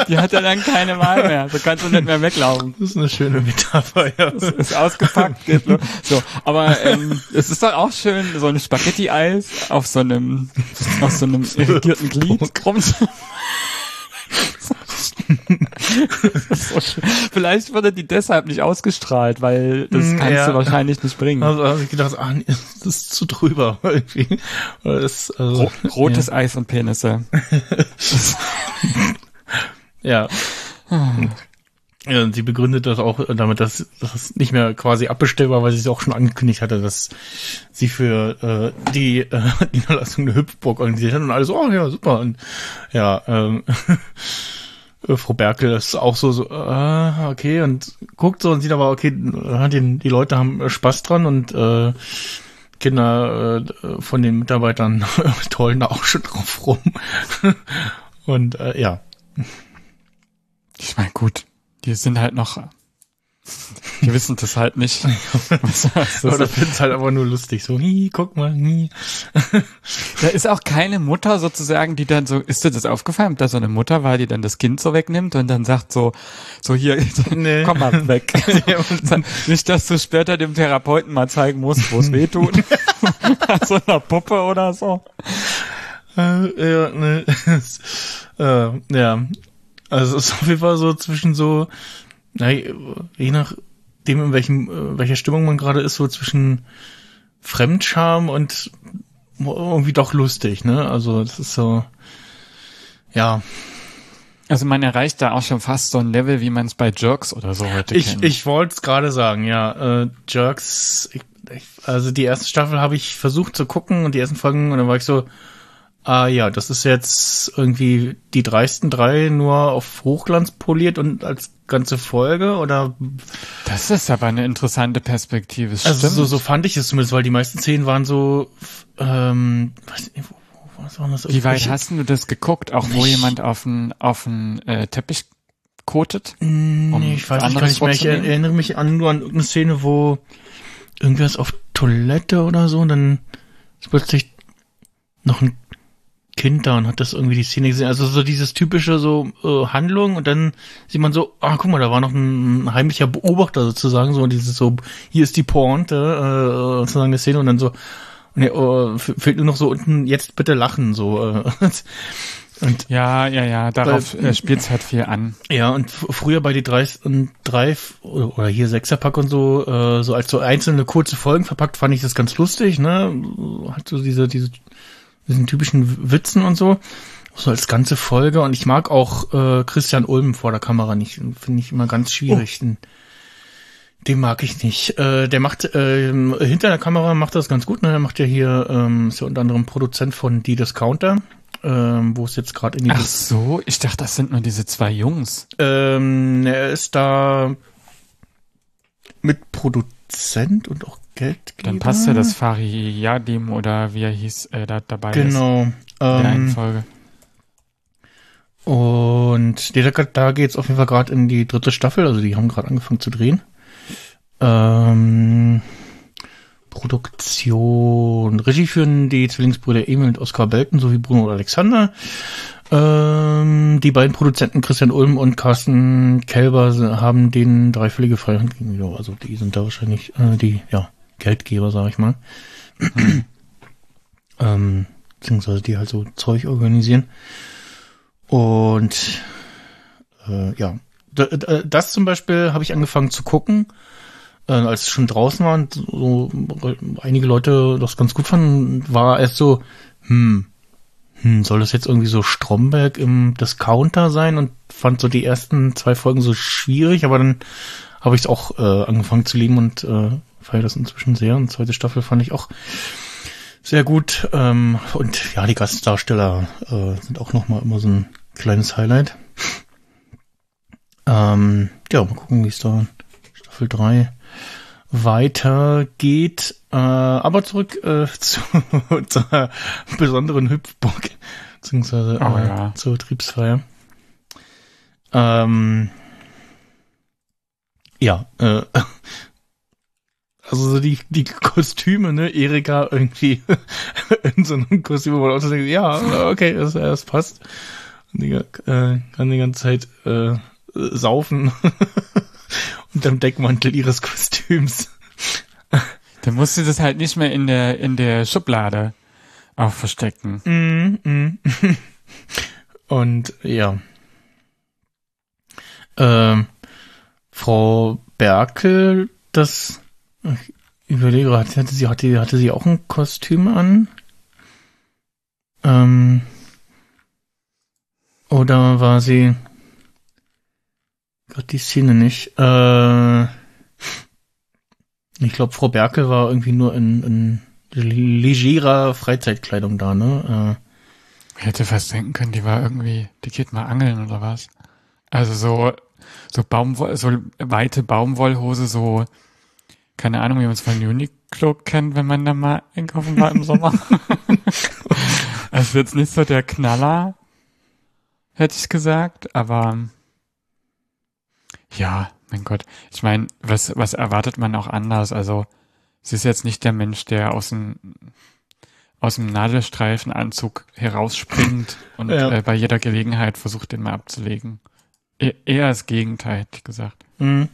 Die hat ja dann keine Wahl mehr. So kannst du nicht mehr weglaufen. Das ist eine schöne Metapher, ja. Ist ausgepackt, geht los. So, aber ähm, es ist doch auch schön, so ein Spaghetti-Eis auf so einem, auf so einem irrigierten Glied Vielleicht wurde die deshalb nicht ausgestrahlt, weil das Mm, kannst ja. du wahrscheinlich nicht bringen. Also habe ich gedacht, ah, nee, das ist zu drüber irgendwie. Das, also, Ro rotes Eis und Penisse. Ja. Ja, sie begründet das auch damit, dass das nicht mehr quasi abbestellbar, weil sie es auch schon angekündigt hatte, dass sie für äh, die äh, Niederlassung eine Hüpfburg organisiert hat und alles, oh ja, super. Und ja, ähm, äh, Frau Berkel ist auch so, so äh, okay, und guckt so und sieht aber, okay, äh, die, die Leute haben äh, Spaß dran und äh, Kinder äh, von den Mitarbeitern tollen da auch schon drauf rum. und äh, ja, Ich meine, gut, die sind halt noch, die wissen das halt nicht. Oder das ist. finde es halt aber nur lustig. So, hi, guck mal, hi. Da ist auch keine Mutter sozusagen, die dann so, ist dir das aufgefallen, ob da so eine Mutter war, die dann das Kind so wegnimmt und dann sagt so, so hier, Nee. komm mal weg. Ja, Nicht, dass du später dem Therapeuten mal zeigen musst, wo es weh tut. So einer Puppe oder so. Äh, ja, ne. äh, ja. Also es ist auf jeden Fall so zwischen so, na, je nachdem, in welchem, äh, welcher Stimmung man gerade ist, so zwischen Fremdscham und irgendwie doch lustig, ne? Also das ist so, ja. Also man erreicht da auch schon fast so ein Level, wie man es bei Jerks oder so heute Ich, kennt. ich wollte es gerade sagen, ja. Äh, Jerks, ich, ich, also die erste Staffel habe ich versucht zu gucken und die ersten Folgen und dann war ich so, ah ja, das ist jetzt irgendwie die dreisten drei nur auf Hochglanz poliert und als ganze Folge oder das ist aber eine interessante Perspektive. es also stimmt. so, so fand ich es zumindest, weil die meisten Szenen waren so ähm, weiß nicht, wo, wo, was war das? Wie weit hast du das geguckt? Auch wo Ich- jemand auf einen auf einen, äh, Teppich kotet? Nee, um ich weiß nicht, nicht mehr. Ich erinnere mich an nur an irgendeine Szene, wo irgendwer ist auf Toilette oder so und dann ist plötzlich noch ein Kind da und hat das irgendwie die Szene gesehen. Also so dieses typische so äh, Handlung und dann sieht man so, ah, guck mal, da war noch ein heimlicher Beobachter sozusagen, so dieses so, hier ist die Pointe, äh, sozusagen der Szene und dann so, nee, oh, fe- fehlt nur noch so unten, jetzt bitte lachen, so. Äh, und Ja, ja, ja. Darauf äh, spielt's halt viel an. ja, und früher bei die drei und drei oder oder hier Sechserpack und so, äh, so als so einzelne kurze Folgen verpackt, fand ich das ganz lustig, ne? Hat so diese, diese, diesen typischen Witzen und so. So als ganze Folge. Und ich mag auch äh, Christian Ulm vor der Kamera nicht. Finde ich immer ganz schwierig. Den, den mag ich nicht. Äh, der macht ähm, hinter der Kamera macht das ganz gut. Ne? Er macht ja hier, ähm, ist ja unter anderem Produzent von Die Discounter, ähm, wo es jetzt gerade in die Ach so, ich dachte, das sind nur diese zwei Jungs. ähm, er ist da mit Produzent und auch Geldgeber. Dann passt ja das Fariyadim oder wie er hieß, äh, da dabei ist. Genau. In der einen Ähm, Folge. und da geht's auf jeden Fall gerade in die dritte Staffel. Also die haben gerade angefangen zu drehen. Ähm, Produktion. Regie führen die Zwillingsbrüder Emil und Oskar Belten sowie Bruno und Alexander. Ähm, die beiden Produzenten Christian Ulm und Carsten Kelber haben den dreifällige Freihand gegenüber. Also die sind da wahrscheinlich äh, die ja, Geldgeber, sag ich mal. ähm, beziehungsweise die halt so Zeug organisieren. Und äh, ja, D d- das zum Beispiel habe ich angefangen zu gucken, äh, als es schon draußen war und so einige Leute das ganz gut fanden, war erst so, hm, hm, soll das jetzt irgendwie so Stromberg im Discounter sein und fand so die ersten zwei Folgen so schwierig, aber dann habe ich es auch äh, angefangen zu lieben und äh, feiere das inzwischen sehr. Und zweite Staffel fand ich auch sehr gut. Ähm, und ja, die Gastdarsteller äh, sind auch nochmal immer so ein kleines Highlight. Ähm, ja, mal gucken, wie es da in Staffel 3 weitergeht. Äh, aber zurück äh, zu, zur besonderen Hüpfburg, beziehungsweise Oh äh, ja. zur Betriebsfeier. Ähm, ja, äh, also so die, die Kostüme, ne, Erika irgendwie in so einem Kostüm, wo man auch so denkt, ja, okay, das, das passt. Und die äh, kann die ganze Zeit äh, saufen unterm Deckmantel ihres Kostüms. Dann musst du das halt nicht mehr in der, in der Schublade auch verstecken. Mm, mm. Und ja. Ähm, Frau Berkel, das ich überlege, hatte, sie, hatte, hatte sie auch ein Kostüm an? Ähm, oder war sie Gott, die Szene nicht. Äh, ich glaube, Frau Berkel war irgendwie nur in, in legerer Freizeitkleidung da, ne? Ich hätte fast denken können, die war irgendwie, die geht mal angeln oder was. Also so, so Baumwoll, so weite Baumwollhose, so, keine Ahnung, wie man es von Uniqlo kennt, wenn man da mal einkaufen war im Sommer. also jetzt nicht so der Knaller, hätte ich gesagt, aber ja, mein Gott. Ich meine, was, was erwartet man auch anders? Also, sie ist jetzt nicht der Mensch, der aus dem, aus dem Nadelstreifenanzug herausspringt und Ja. äh, bei jeder Gelegenheit versucht, den mal abzulegen. E eher das Gegenteil, hätte ich gesagt. Mhm.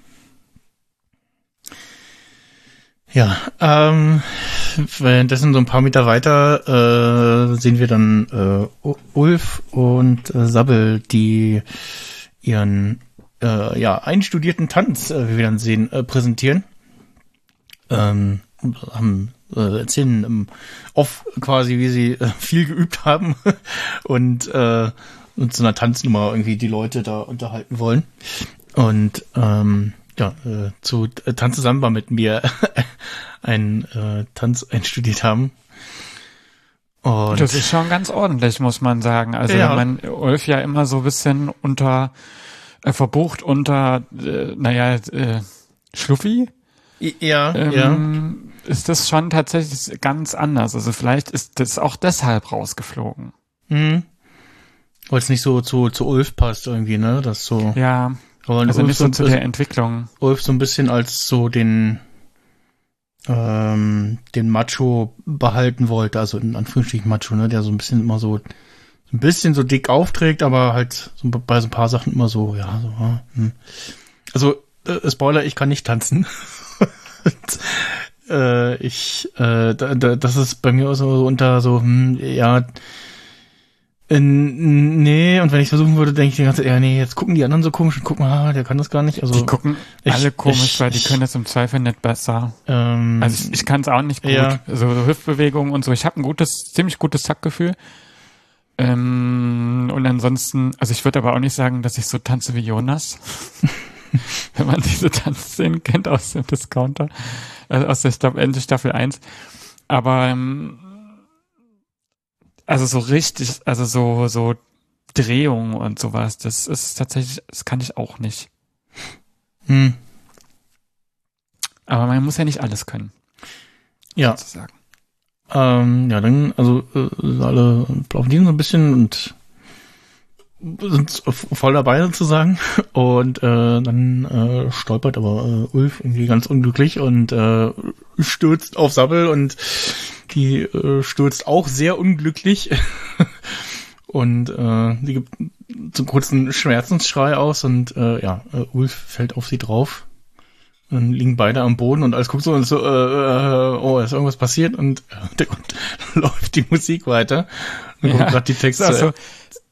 Ja, ähm, währenddessen so ein paar Meter weiter äh, sehen wir dann äh, Ulf und äh, Sabbel, die ihren äh, ja einstudierten Tanz, äh, wie wir dann sehen, äh, präsentieren. Ähm, haben äh, erzählen im Off quasi, wie sie äh, viel geübt haben und äh, und zu einer Tanznummer irgendwie die Leute da unterhalten wollen. Und ähm, ja, äh, zu äh, Tanze Samba mit mir einen äh, Tanz einstudiert haben. Und Das ist schon ganz ordentlich, muss man sagen. Also Ja. wenn man Ulf ja immer so ein bisschen unter, äh, verbucht unter, äh, naja, äh, Schluffi, ja, ja. ähm, ist das schon tatsächlich ganz anders. Also vielleicht ist das auch deshalb rausgeflogen. Mhm. Weil es nicht so zu, zu Ulf passt irgendwie, ne? Das so. Ja, Aber also Ulf, nicht so zu der Entwicklung. Ulf so ein bisschen als so den ähm, den Macho behalten wollte, also in Anführungsstrichen Macho, ne? Der so ein bisschen immer so ein bisschen so dick aufträgt, aber halt so bei so ein paar Sachen immer so, ja, so, hm. Also, äh, Spoiler, ich kann nicht tanzen. Und, äh, ich, äh, da, da, das ist bei mir auch so unter so, hm, ja, nee, und wenn ich versuchen würde, denke ich die ganze Zeit, ja, nee, jetzt gucken die anderen so komisch und gucken, ah, der kann das gar nicht. Also, Die gucken ich- alle komisch, ich- weil die ich- können das im Zweifel nicht besser. ähm, Also ich, ich kann es auch nicht gut. Ja. So, so Hüftbewegungen und so. Ich habe ein gutes, ziemlich gutes Taktgefühl. Ähm, und ansonsten, also ich würde aber auch nicht sagen, dass ich so tanze wie Jonas. Wenn man diese Tanzszenen kennt aus dem Discounter, also aus der Staffel, Ende Staffel 1. Aber ähm, also so richtig, also so, so Drehungen und sowas, das ist tatsächlich, das kann ich auch nicht. hm, Aber man muss ja nicht alles können, ja, sozusagen. ähm, ja, dann, also, äh, alle applaudieren so ein bisschen und sind voll dabei sozusagen und äh, dann äh, stolpert aber äh, Ulf irgendwie ganz unglücklich und äh, stürzt auf Sabbel und die äh, stürzt auch sehr unglücklich und äh, die gibt einen kurzen Schmerzensschrei aus und äh, ja, äh, Ulf fällt auf sie drauf. Dann liegen beide am Boden und alles guckt so und so, äh, äh, oh, ist irgendwas passiert und äh, läuft die Musik weiter. Und Ja. kommt grad die Texte. Auch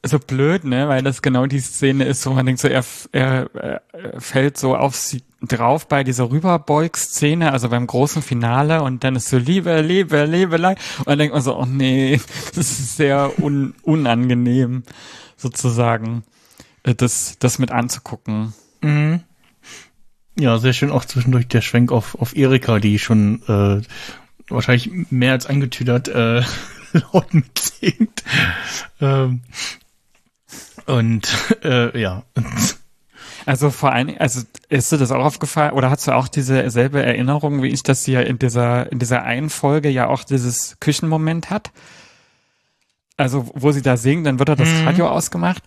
so, blöd, ne, weil das genau die Szene ist, wo man denkt so, er, er, er fällt so auf sie drauf bei dieser Rüberbeug-Szene, also beim großen Finale und dann ist so Liebe, Liebe, Liebelei und dann denkt man so, oh nee, das ist sehr un, unangenehm sozusagen, äh, das, das mit anzugucken. Mhm. Ja, sehr schön auch zwischendurch der Schwenk auf, auf Erika, die schon äh, wahrscheinlich mehr als angetüdert äh, laut mitsingt. Ähm, und äh, ja. Also vor allen Dingen, also ist dir das auch aufgefallen oder hast du auch diese selbe Erinnerung wie ich, dass sie ja in dieser, in dieser einen Folge ja auch dieses Küchenmoment hat? Also wo sie da singt, dann wird da das Mhm. Radio ausgemacht.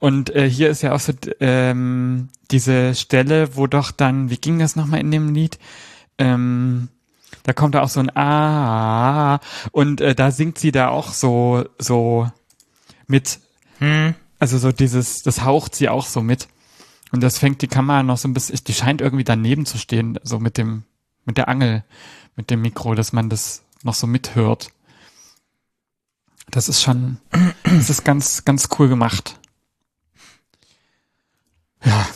Und äh, hier ist ja auch so ähm, diese Stelle, wo doch dann, wie ging das nochmal in dem Lied? Ähm, da kommt da auch so ein Ah und äh, da singt sie da auch so so mit Hm. also so dieses, das haucht sie auch so mit. Und das fängt die Kamera noch so ein bisschen, die scheint irgendwie daneben zu stehen, so mit dem, mit der Angel, mit dem Mikro, dass man das noch so mithört. Das ist schon, das ist ganz, ganz cool gemacht. Ja,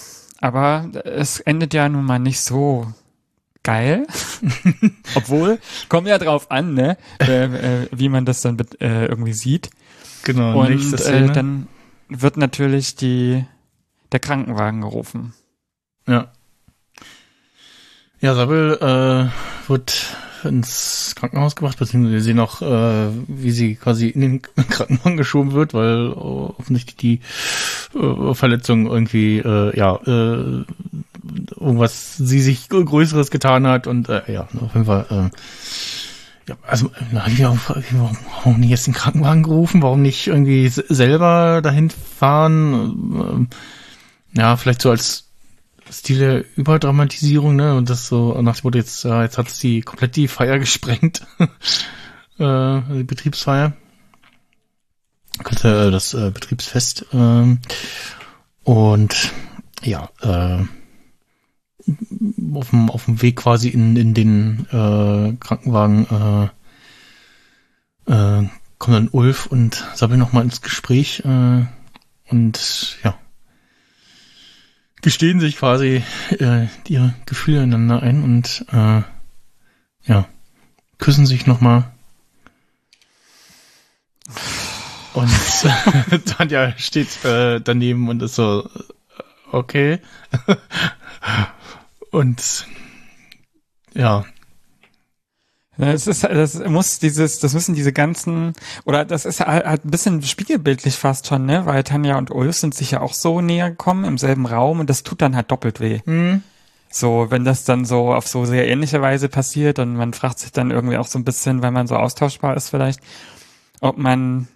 aber es endet ja nun mal nicht so geil. Obwohl, kommt ja drauf an, ne, äh, äh, wie man das dann äh, irgendwie sieht. Genau, Und äh, dann wird natürlich die der Krankenwagen gerufen. ja. Ja, Sabel äh, wird ins Krankenhaus gebracht, beziehungsweise sehen auch, äh, wie sie quasi in den Krankenwagen geschoben wird, weil äh, offensichtlich die äh, Verletzung irgendwie, äh, ja, äh, irgendwas sie sich Größeres getan hat und äh, ja, auf jeden Fall, äh, ja, also warum, warum nicht jetzt den Krankenwagen gerufen? Warum nicht irgendwie selber dahin fahren? Ähm, ja, vielleicht so als Stil der Überdramatisierung, ne? Und das so nach dem Motto, jetzt, äh, jetzt hat es die komplett die Feier gesprengt. äh, die Betriebsfeier. Äh, Das äh, Betriebsfest. Ähm, und ja, äh, auf dem, auf dem Weg quasi in, in den äh, Krankenwagen äh, äh, kommen dann Ulf und Sabel nochmal ins Gespräch äh, und ja, gestehen sich quasi äh, ihre Gefühle einander ein und äh, ja, küssen sich nochmal. Und Tanja steht äh, daneben und ist so, äh, okay. und ja, Das ist, das muss dieses, das müssen diese ganzen, oder das ist halt, halt ein bisschen spiegelbildlich fast schon, ne? Weil Tanja und Ulf sind sich ja auch so näher gekommen im selben Raum und das tut dann halt doppelt weh. hm, So, wenn das dann so auf so sehr ähnliche Weise passiert und man fragt sich dann irgendwie auch so ein bisschen, weil man so austauschbar ist vielleicht, ob man,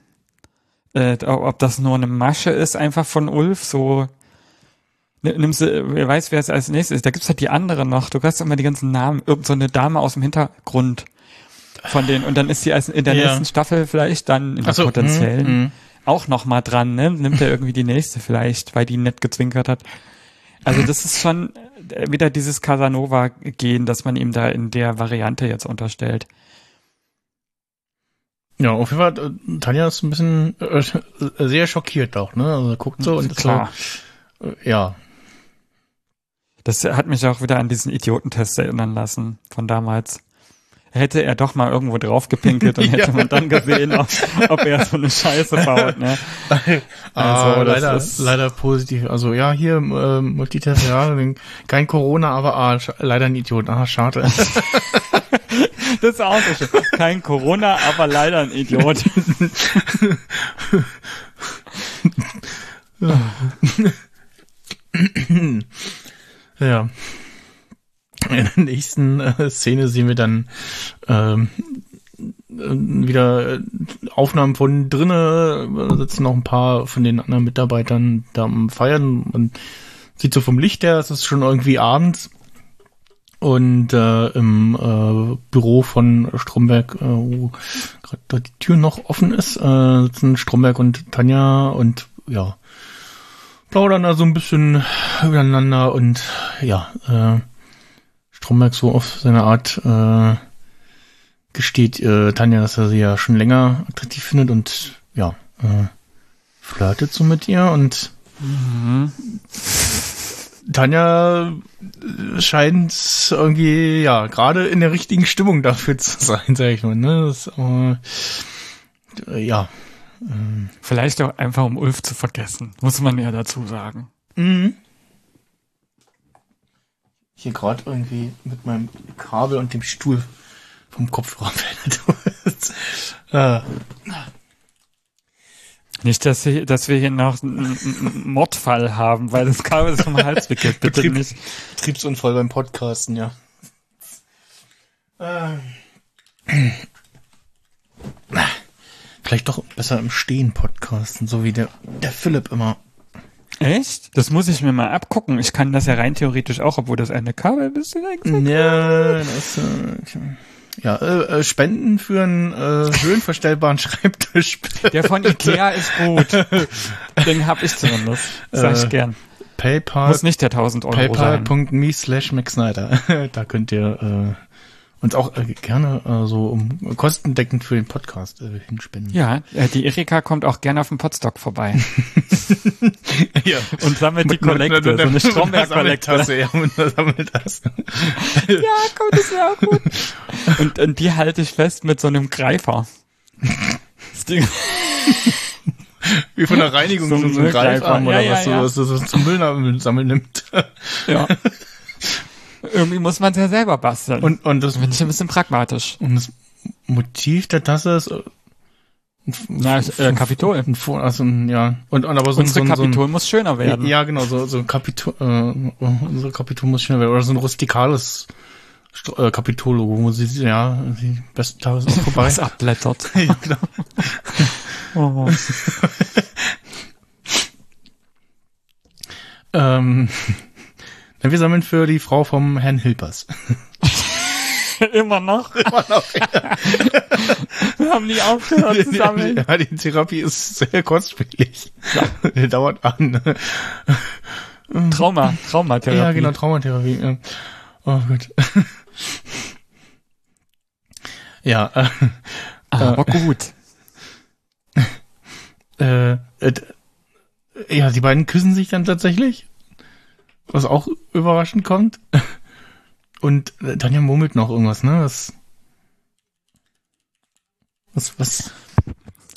äh, ob das nur eine Masche ist einfach von Ulf, so Nimm- Nimmst du, wer weiß, wer es als nächstes ist. Da gibt's halt die andere noch. Du hast immer die ganzen Namen. Irgend so eine Dame aus dem Hintergrund von denen. Und dann ist sie in der Ja. nächsten Staffel vielleicht dann in der so, potenziellen hm, hm. auch noch mal dran, ne? Nimmt er irgendwie die nächste vielleicht, weil die nett gezwinkert hat. Also das ist schon äh, wieder dieses Casanova-Gehen, das man ihm da in der Variante jetzt unterstellt. Ja, auf jeden Fall, äh, Tanja ist ein bisschen äh, sehr schockiert auch, ne? Also guckt so und Klar. so, äh, ja. Das hat mich auch wieder an diesen Idiotentest erinnern lassen von damals. Hätte er doch mal irgendwo drauf gepinkelt und hätte Ja. man dann gesehen, ob, ob er so eine Scheiße baut, ne? Ah, Also, das leider, ist- leider positiv. Also ja, hier ähm, Multitest, ja, kein Corona, aber ah, leider ein Idiot. Ah, schade. Das ist auch so schön. Kein Corona, aber leider ein Idiot. ja. In der nächsten äh, Szene sehen wir dann ähm, wieder äh, Aufnahmen von drinnen, da sitzen noch ein paar von den anderen Mitarbeitern da am Feiern und sieht so vom Licht her, es ist schon irgendwie abends. Und äh, im äh, Büro von Stromberg, äh, wo gerade die Tür noch offen ist, äh, sitzen Stromberg und Tanja und ja, plaudern da so ein bisschen übereinander und ja, äh, Stromberg so auf seine Art äh, gesteht äh, Tanja, dass er sie ja schon länger attraktiv findet und ja, äh, flirtet so mit ihr und Tanja äh, scheint irgendwie, ja, gerade in der richtigen Stimmung dafür zu sein, sag ich mal, ne? Das, äh, ja. Vielleicht auch einfach, um Ulf zu vergessen, muss man ja dazu sagen. Mhm. Hier gerade irgendwie mit meinem Kabel und dem Stuhl vom Kopfhörer äh, Nicht, dass, wir- dass wir hier noch einen, Mordfall haben, weil das Kabel ist vom Hals wickelt. Bitte Betrieb- nicht. Betriebsunfall beim Podcasten, ja. Äh. Vielleicht doch besser im Stehen podcasten, so wie der, der Philipp immer. Echt? Das muss ich mir mal abgucken. Ich kann das ja rein theoretisch auch, obwohl das eine Kabel ist. Ja, das, äh, ja, äh, äh, Spenden für einen äh, höhenverstellbaren Schreibtisch. Der von Ikea ist gut. Den hab ich zumindest. Sag ich Äh, gern. PayPal, Muss nicht der 1000 Euro sein. paypal.me slash McSnyder. da könnt ihr äh, uns auch äh, gerne äh, so um kostendeckend für den Podcast äh, hinspenden. Ja, äh, die Erika kommt auch gerne auf dem Podstock vorbei ja. und sammelt die Kollekte, so eine Stromberg-Kollekte. Ja, mit einer Sammeltasse. Ja, komm, das wäre auch gut. Und, und die halte ich fest mit so einem Greifer. Das Ding- Wie von der Reinigung, So so, ein Greifarm Müllgreifarm, oder ja, was, ja, ja. so, was du so zum Müll sammeln nimmt. Ja. Irgendwie muss man es ja selber basteln. Und Und, das, bin ich ein bisschen pragmatisch. und das Motiv der Tasse ist äh, ein, Na, äh, Kapitol. ein, also ein, ja, und, und aber so ein, so Unsere ein, so ein Kapitol muss schöner werden. Ja, genau, so, so ein Kapitol, äh, unser Kapitol muss schnell werden. Oder so ein rustikales St- äh, Kapitol-Logo, wo sie, ja, die besten Tage sind auch vorbei. Was abblättert. ja, genau. Oh. Ähm, denn wir sammeln für die Frau vom Herrn Hilpers. Immer noch. Wir haben nie aufgehört zu sammeln. Ja, die Therapie ist sehr kostspielig. Ja. Dauert an. Trauma, Traumatherapie. Ja, genau, Traumatherapie. Ja. Oh Gott. Ja, äh, Aber gut. äh, äh, ja, die beiden küssen sich dann tatsächlich, was auch überraschend kommt. Und Tanja murmelt noch irgendwas, ne? Was, was, was?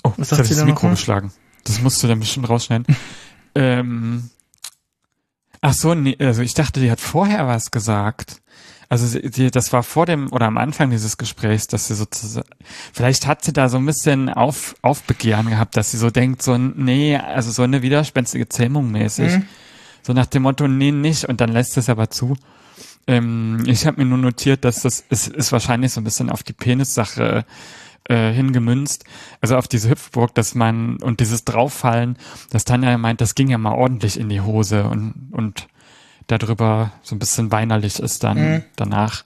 Oh, Was jetzt sagt hab ich sie das da Mikro geschlagen. Das musst du dann bestimmt rausschneiden. ähm, ach so, nee, also ich dachte, die hat vorher was gesagt. Also sie, sie, das war vor dem oder am Anfang dieses Gesprächs, dass sie sozusagen, vielleicht hat sie da so ein bisschen auf, Aufbegehren gehabt, dass sie so denkt, so, nee, also so eine widerspenstige Zähmung mäßig. Mhm. So nach dem Motto, nee, nicht, und dann lässt es aber zu. Ähm, ich habe mir nur notiert, dass das ist, ist wahrscheinlich so ein bisschen auf die Penissache äh, hingemünzt, also auf diese Hüpfburg, dass man und dieses Drauffallen, dass Tanja meint, das ging ja mal ordentlich in die Hose und und darüber so ein bisschen weinerlich ist dann Mhm. danach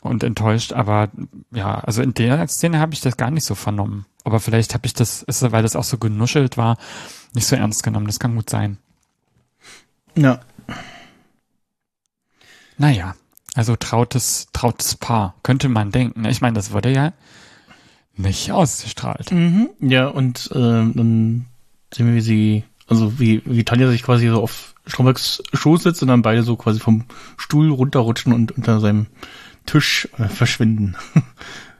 und enttäuscht, aber ja, also in der Szene habe ich das gar nicht so vernommen. Aber vielleicht habe ich das, ist, weil das auch so genuschelt war, nicht so ernst genommen. Das kann gut sein. Ja. Naja, also trautes, trautes Paar, könnte man denken. Ich meine, das wurde ja nicht ausgestrahlt. Mhm. Ja, und äh, dann sehen wir, wie sie, also wie, wie Tanja sich quasi so auf Strombergs Schoß sitzt und dann beide so quasi vom Stuhl runterrutschen und unter seinem Tisch äh, verschwinden.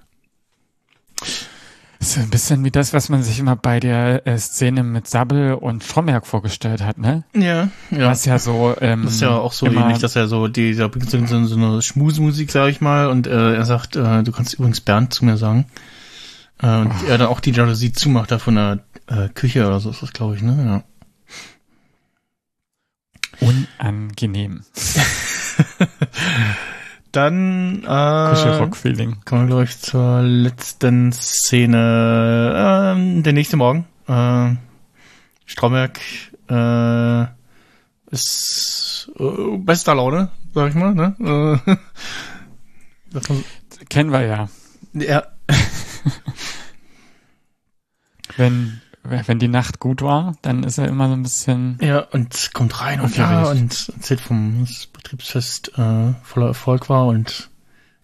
Ist ein bisschen wie das, was man sich immer bei der äh, Szene mit Sabbel und Stromberg vorgestellt hat, ne? Ja, ja. Was ja so, ähm, Das ist ja auch so ähnlich, dass er so, die, da bringt so, so so eine Schmusmusik, sag ich mal, und äh, er sagt, äh, du kannst übrigens Bernd zu mir sagen. Äh, und er dann auch die Jalousie zumacht da von der äh, Küche oder so ist das, glaube ich, ne? Ja. unangenehm. dann äh, kommen wir, glaube ich, zur letzten Szene. Ähm, der nächste Morgen. Äh, Stromberg äh, ist äh, bester Laune, sag ich mal. Ne? Äh, man, Kennen wir ja. ja, Wenn, wenn die Nacht gut war, dann ist er immer so ein bisschen. ja, und kommt rein und ja, und erzählt vom Betriebsfest äh, voller Erfolg war und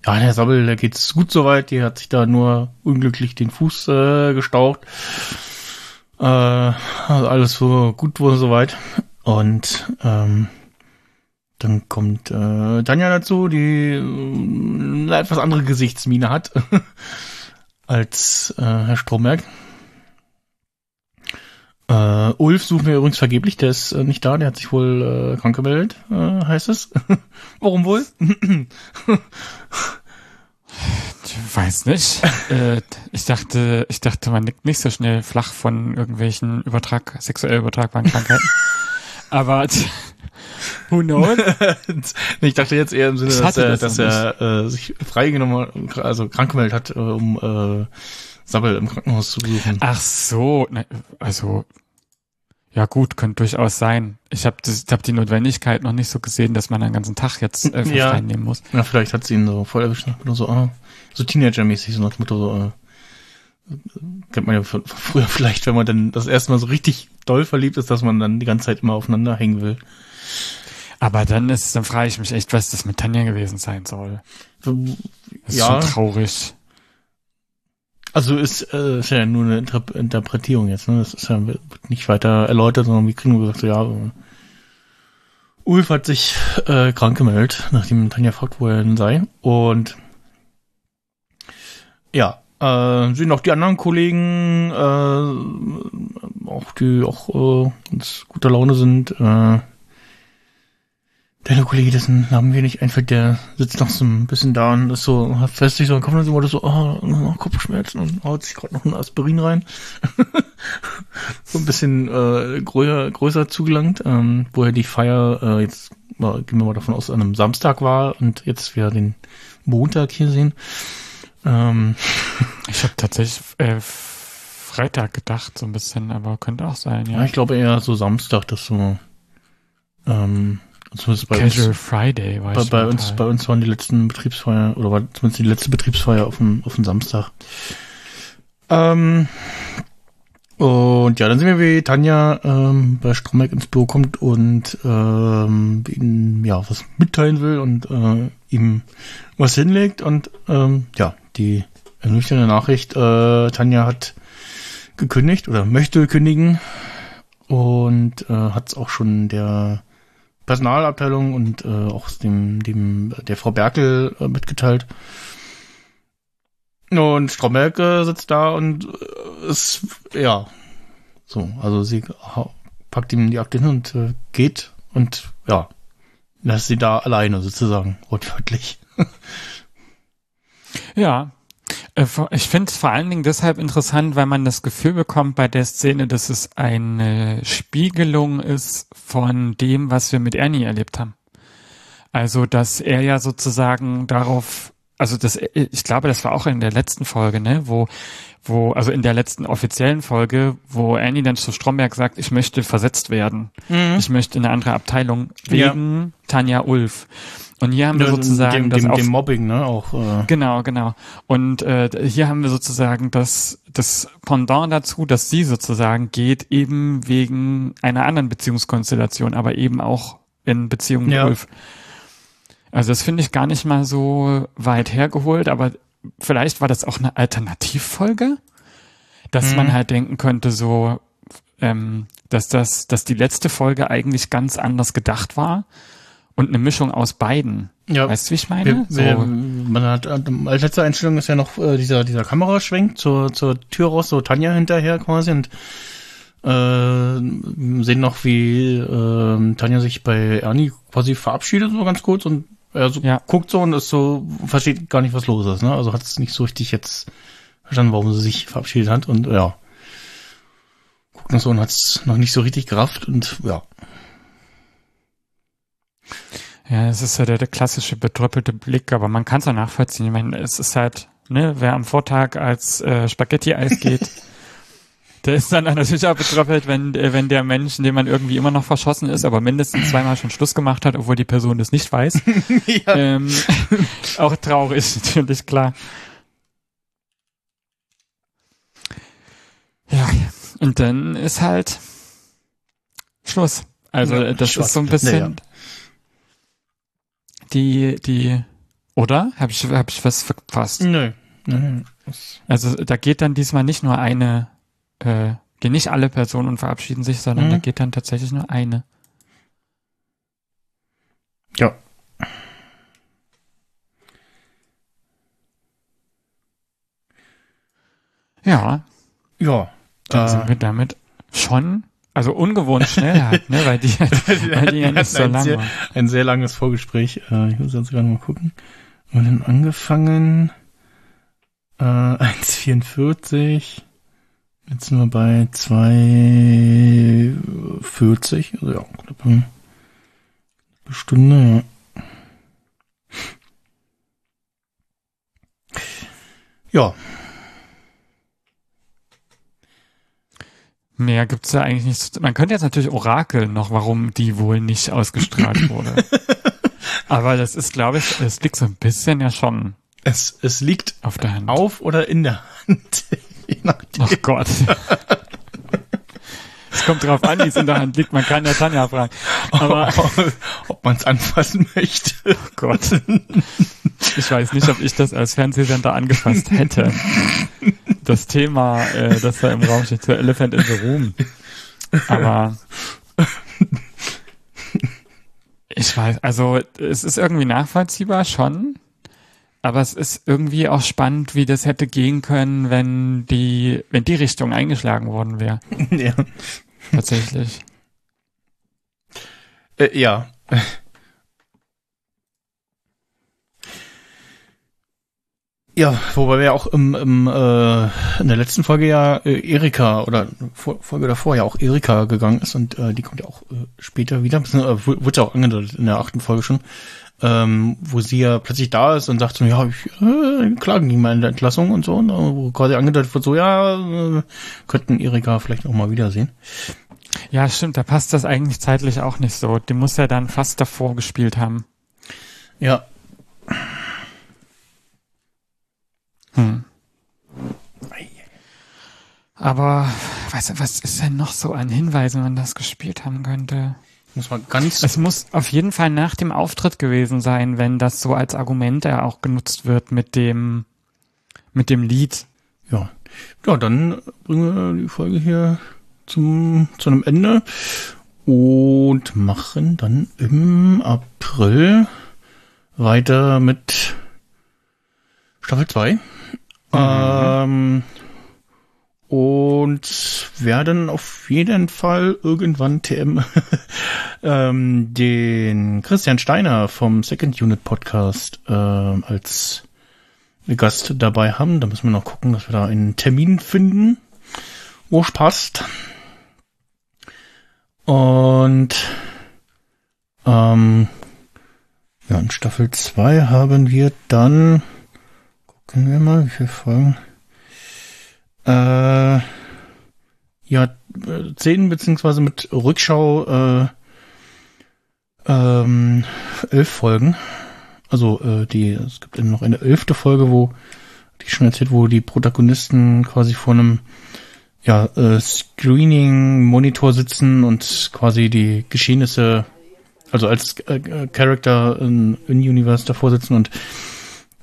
ja, der Sabbel, der geht's gut soweit, die hat sich da nur unglücklich den Fuß äh, gestaucht. Äh, also alles so gut wurde soweit. Und ähm, dann kommt äh, Tanja dazu, die äh, eine etwas andere Gesichtsmiene hat als äh, Herr Stromberg. Äh, Ulf suchen wir übrigens vergeblich, der ist äh, nicht da, der hat sich wohl äh, krank gemeldet, äh, heißt es. Warum wohl? Ich weiß nicht. äh, ich dachte, ich dachte, man nickt nicht so schnell flach von irgendwelchen Übertrag, sexuell übertragbaren Krankheiten. Aber who knows? ich dachte jetzt eher im Sinne, dass hatte er, das dass er äh, sich freigenommen, hat, also krank gemeldet hat, um äh, Sabbel im Krankenhaus zu besuchen. Ach so, ne, also ja gut, könnte durchaus sein. Ich habe hab die Notwendigkeit noch nicht so gesehen, dass man einen ganzen Tag jetzt äh, Ja. frei nehmen muss. Ja, vielleicht hat sie ihn so voll erwischt, oder so, ah, so Teenager-mäßig, so nach Motto, so, äh, kennt man ja von, von früher vielleicht, wenn man dann das erste Mal so richtig doll verliebt ist, dass man dann die ganze Zeit immer aufeinander hängen will. Aber dann ist, dann frage ich mich echt, was das mit Tanja gewesen sein soll. Das ist Ja. schon traurig. Also ist, äh, ist ja nur eine Inter Interpretierung jetzt, ne? Das ist ja nicht weiter erläutert, sondern wir kriegen nur gesagt, so, ja, Ulf hat sich äh, krank gemeldet, nachdem Tanja fragt, wo er denn sei. Und ja, äh, sind auch die anderen Kollegen, äh, auch die auch äh, guter Laune sind. Äh, der Kollege, dessen Namen mir nicht einfällt, der sitzt noch so ein bisschen da und ist so, hat fest sich so im Kopf und immer so, oh, oh, Kopfschmerzen und haut sich gerade noch ein Aspirin rein. so ein bisschen äh, größer, größer zugelangt, ähm, woher die Feier äh, jetzt, mal, gehen wir mal davon aus, an einem Samstag war und jetzt wir den Montag hier sehen. Ähm, Ich habe tatsächlich äh, Freitag gedacht, so ein bisschen, aber könnte auch sein, ja, ja. ich glaube eher so Samstag, dass so, ähm, zumindest bei uns, Casual Friday war bei, bei total. uns, bei uns waren die letzten Betriebsfeier, oder war zumindest die letzte Betriebsfeier auf dem, auf dem Samstag. Ähm, und ja, dann sehen wir, wie Tanja ähm, bei Stromberg ins Büro kommt und ähm, ihm ja was mitteilen will und äh, ihm was hinlegt. Und ähm, ja, die ernüchternde Nachricht, äh, Tanja hat gekündigt oder möchte kündigen und äh, hat es auch schon der Personalabteilung und äh, auch dem, dem der Frau Berkel äh, mitgeteilt. Und Stromberg sitzt da und äh, ist, ja, so, also sie packt ihm die Akte hin und äh, geht und ja, lässt sie da alleine sozusagen, wortwörtlich. Ja. Äh, Ich finde es vor allen Dingen deshalb interessant, weil man das Gefühl bekommt bei der Szene, dass es eine Spiegelung ist von dem, was wir mit Ernie erlebt haben. Also, dass er ja sozusagen darauf, also das, ich glaube, das war auch in der letzten Folge, ne, wo, wo, also in der letzten offiziellen Folge, wo Ernie dann zu Stromberg sagt, ich möchte versetzt werden. Ich möchte in eine andere Abteilung Ja. wegen Tanja Ulf. Und hier haben wir sozusagen dem, das dem, auf dem Mobbing, ne, auch, äh, Genau, genau. Und äh, hier haben wir sozusagen das, das Pendant dazu, dass sie sozusagen geht, eben wegen einer anderen Beziehungskonstellation, aber eben auch in Beziehung mit Ja. Ulf. Also das finde ich gar nicht mal so weit hergeholt, aber vielleicht war das auch eine Alternativfolge, dass Mhm. man halt denken könnte, so, ähm, dass das, dass die letzte Folge eigentlich ganz anders gedacht war und eine Mischung aus beiden. ja. Weißt du, wie ich meine? Wir, wir, so, man hat äh, als letzte Einstellung ist ja noch äh, dieser dieser Kameraschwenk zur zur Tür raus, so Tanja hinterher quasi und äh, sehen noch wie äh, Tanja sich bei Ernie quasi verabschiedet so ganz kurz und er so Ja. guckt so und ist so versteht gar nicht was los ist, ne? Also hat es nicht so richtig jetzt verstanden, warum sie sich verabschiedet hat und ja guckt noch so und hat es noch nicht so richtig gerafft und ja Ja, es ist ja der, der klassische betröppelte Blick, aber man kann es auch nachvollziehen. Ich meine, es ist halt, ne, wer am Vortag als äh, Spaghetti-Eis geht, der ist dann natürlich auch betröppelt, wenn, äh, wenn der Mensch, in dem man irgendwie immer noch verschossen ist, aber mindestens zweimal schon Schluss gemacht hat, obwohl die Person das nicht weiß. ja. ähm, auch traurig, natürlich, klar. Ja, und dann ist halt Schluss. Also Ja, das Schluss. ist so ein bisschen Naja. Die, die, oder? Habe ich, hab ich was verpasst? Nö. Also da geht dann diesmal nicht nur eine, äh, gehen nicht alle Personen und verabschieden sich, sondern Mhm. da geht dann tatsächlich nur eine. Ja. Ja, Ja. dann Äh, sind wir damit schon, also ungewohnt schnell halt, ne, weil die, weil die ja nicht so lang sehr, war. ein sehr langes Vorgespräch. Äh, ich muss jetzt gerade mal gucken. Wir haben angefangen äh, 1,44. Jetzt sind wir bei 2,40. Also ja, knapp eine Stunde, ja. Ja, Mehr gibt's da eigentlich nicht. Man könnte jetzt natürlich orakeln noch, warum die wohl nicht ausgestrahlt wurde. Aber das ist, glaube ich, es liegt so ein bisschen ja schon es, es liegt auf der Hand. auf oder in der Hand. Je nachdem. Ach Gott. Es kommt drauf an, wie es in der Hand liegt. Man kann ja Tanja fragen. Aber ob man es anfassen möchte. oh Gott. Ich weiß nicht, ob ich das als Fernsehsender angefasst hätte. Das Thema, äh, das da im Raum steht, der Elephant in the Room. Aber ich weiß, also es ist irgendwie nachvollziehbar schon. Aber es ist irgendwie auch spannend, wie das hätte gehen können, wenn die, wenn die Richtung eingeschlagen worden wäre. ja. Tatsächlich. Äh, ja. Ja, wobei wir auch im, im äh, in der letzten Folge ja äh, Erika oder Vor Folge davor ja auch Erika gegangen ist und äh, die kommt ja auch äh, später wieder, äh, wu- wurde ja auch angedeutet in der achten Folge schon, ähm, wo sie ja plötzlich da ist und sagt so, ja, ich äh, klagen gegen meine Entlassung und so, und, äh, wo quasi angedeutet wird, so, ja, äh, könnten Erika vielleicht auch mal wiedersehen. Ja, stimmt, da passt das eigentlich zeitlich auch nicht so. Die muss ja dann fast davor gespielt haben. Ja, Hm. Aber weißt du, was ist denn noch so an Hinweisen, wann das gespielt haben könnte? muss man ganz Es muss auf jeden Fall nach dem Auftritt gewesen sein, wenn das so als Argument ja auch genutzt wird mit dem mit dem Lied. Ja. Ja, dann bringen wir die Folge hier zum, zu einem Ende und machen dann im April weiter mit Staffel 2. Ähm, und werden auf jeden Fall irgendwann TM ähm, den Christian Steiner vom Second Unit Podcast ähm, als Gast dabei haben. Da müssen wir noch gucken, dass wir da einen Termin finden, wo es passt. Und ähm, ja, in Staffel 2 haben wir dann, gucken wir mal, wie viele Folgen. Äh, ja, äh, zehn beziehungsweise mit Rückschau äh, ähm, elf Folgen. Also äh, die, es gibt dann noch eine elfte Folge, wo die schon erzählt, wo die Protagonisten quasi vor einem ja, äh, Screening-Monitor sitzen und quasi die Geschehnisse, also als äh, Charakter in, in Universe davor sitzen und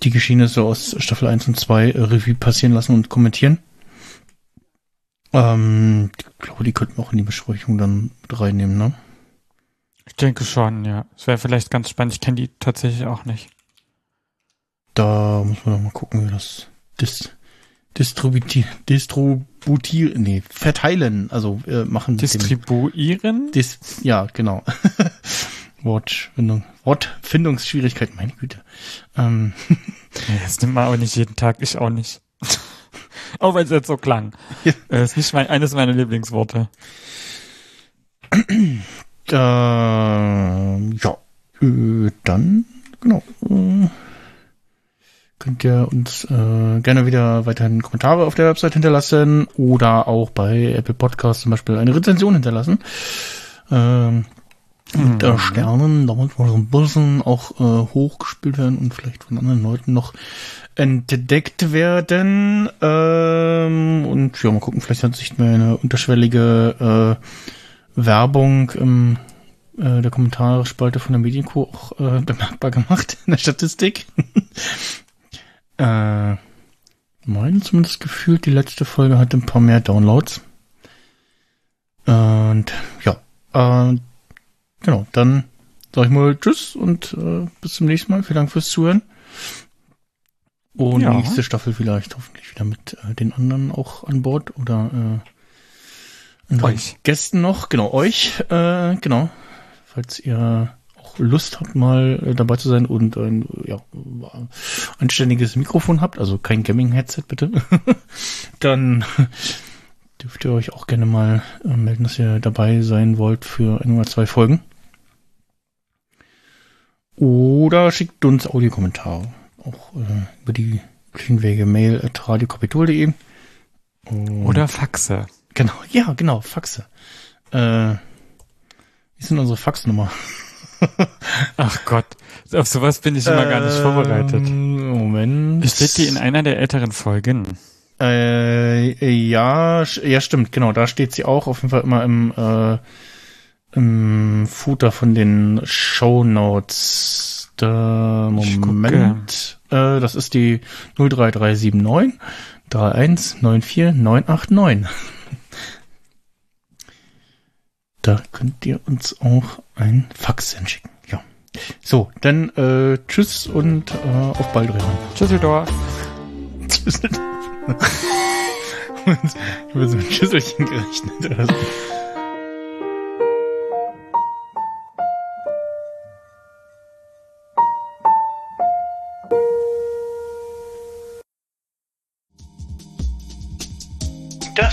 die Geschehnisse aus Staffel 1 und 2 äh, Revue passieren lassen und kommentieren. Ähm, ich glaube, die könnten wir auch in die Besprechung dann mit reinnehmen, ne? Ich denke schon, ja. Es wäre vielleicht ganz spannend. Ich kenne die tatsächlich auch nicht. Da muss man noch mal gucken, wie das dis, distributieren, distributieren, nee, verteilen, also äh, machen. Distribuieren? Dis, ja, genau. Wortfindung, Wortfindungsschwierigkeiten, meine Güte. Ähm, Ja, das nimmt man aber nicht jeden Tag, ich auch nicht. auch wenn es jetzt so klang. Ja. Äh, ist nicht mein, eines meiner Lieblingsworte. ähm, ja, äh, dann, genau, äh, könnt ihr uns äh, gerne wieder weiterhin Kommentare auf der Website hinterlassen oder auch bei Apple Podcasts zum Beispiel eine Rezension hinterlassen. Ähm, mit äh, Sternen, damit so ein bisschen auch äh, hochgespielt werden und vielleicht von anderen Leuten noch entdeckt werden. Ähm, und ja, mal gucken, vielleicht hat sich mir eine unterschwellige äh, Werbung im äh, der Kommentarspalte von der Medienco auch äh, bemerkbar gemacht in der Statistik. äh, mein zumindest gefühlt, die letzte Folge hatte ein paar mehr Downloads. Und ja, äh, genau, dann sag ich mal Tschüss und äh, bis zum nächsten Mal. Vielen Dank fürs Zuhören. Und Ja. nächste Staffel vielleicht hoffentlich wieder mit äh, den anderen auch an Bord oder äh, Euch. Gästen noch. Genau, euch. Äh, genau. Falls ihr auch Lust habt, mal äh, dabei zu sein und ein ja, anständiges Mikrofon habt, also kein Gaming-Headset bitte, dann dürft ihr euch auch gerne mal äh, melden, dass ihr dabei sein wollt für ein oder zwei Folgen. Oder schickt uns Audiokommentare. Auch äh, über die üblichen Wege Mail at radiokapitol.de. Oder Faxe. Genau, ja, genau, Faxe. Äh, wie ist denn unsere Faxnummer? Ach Gott, auf sowas bin ich immer gar nicht vorbereitet. Ähm, Moment. Steht die in einer der älteren Folgen? Äh, ja, ja, stimmt, genau, da steht sie auch auf jeden Fall immer im, äh, im Footer von den Show Notes. Da, Moment. Äh, das ist die 03379 3194989. Da könnt ihr uns auch ein Fax hinschicken. Ja. So, dann äh, tschüss und äh, auf bald, Rehan. Tschüsseldorf. Tschüss. Und ich habe so ein Schüsselchen gerechnet. oder so.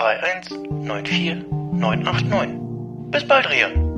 31 94 989. Bis bald, Rian.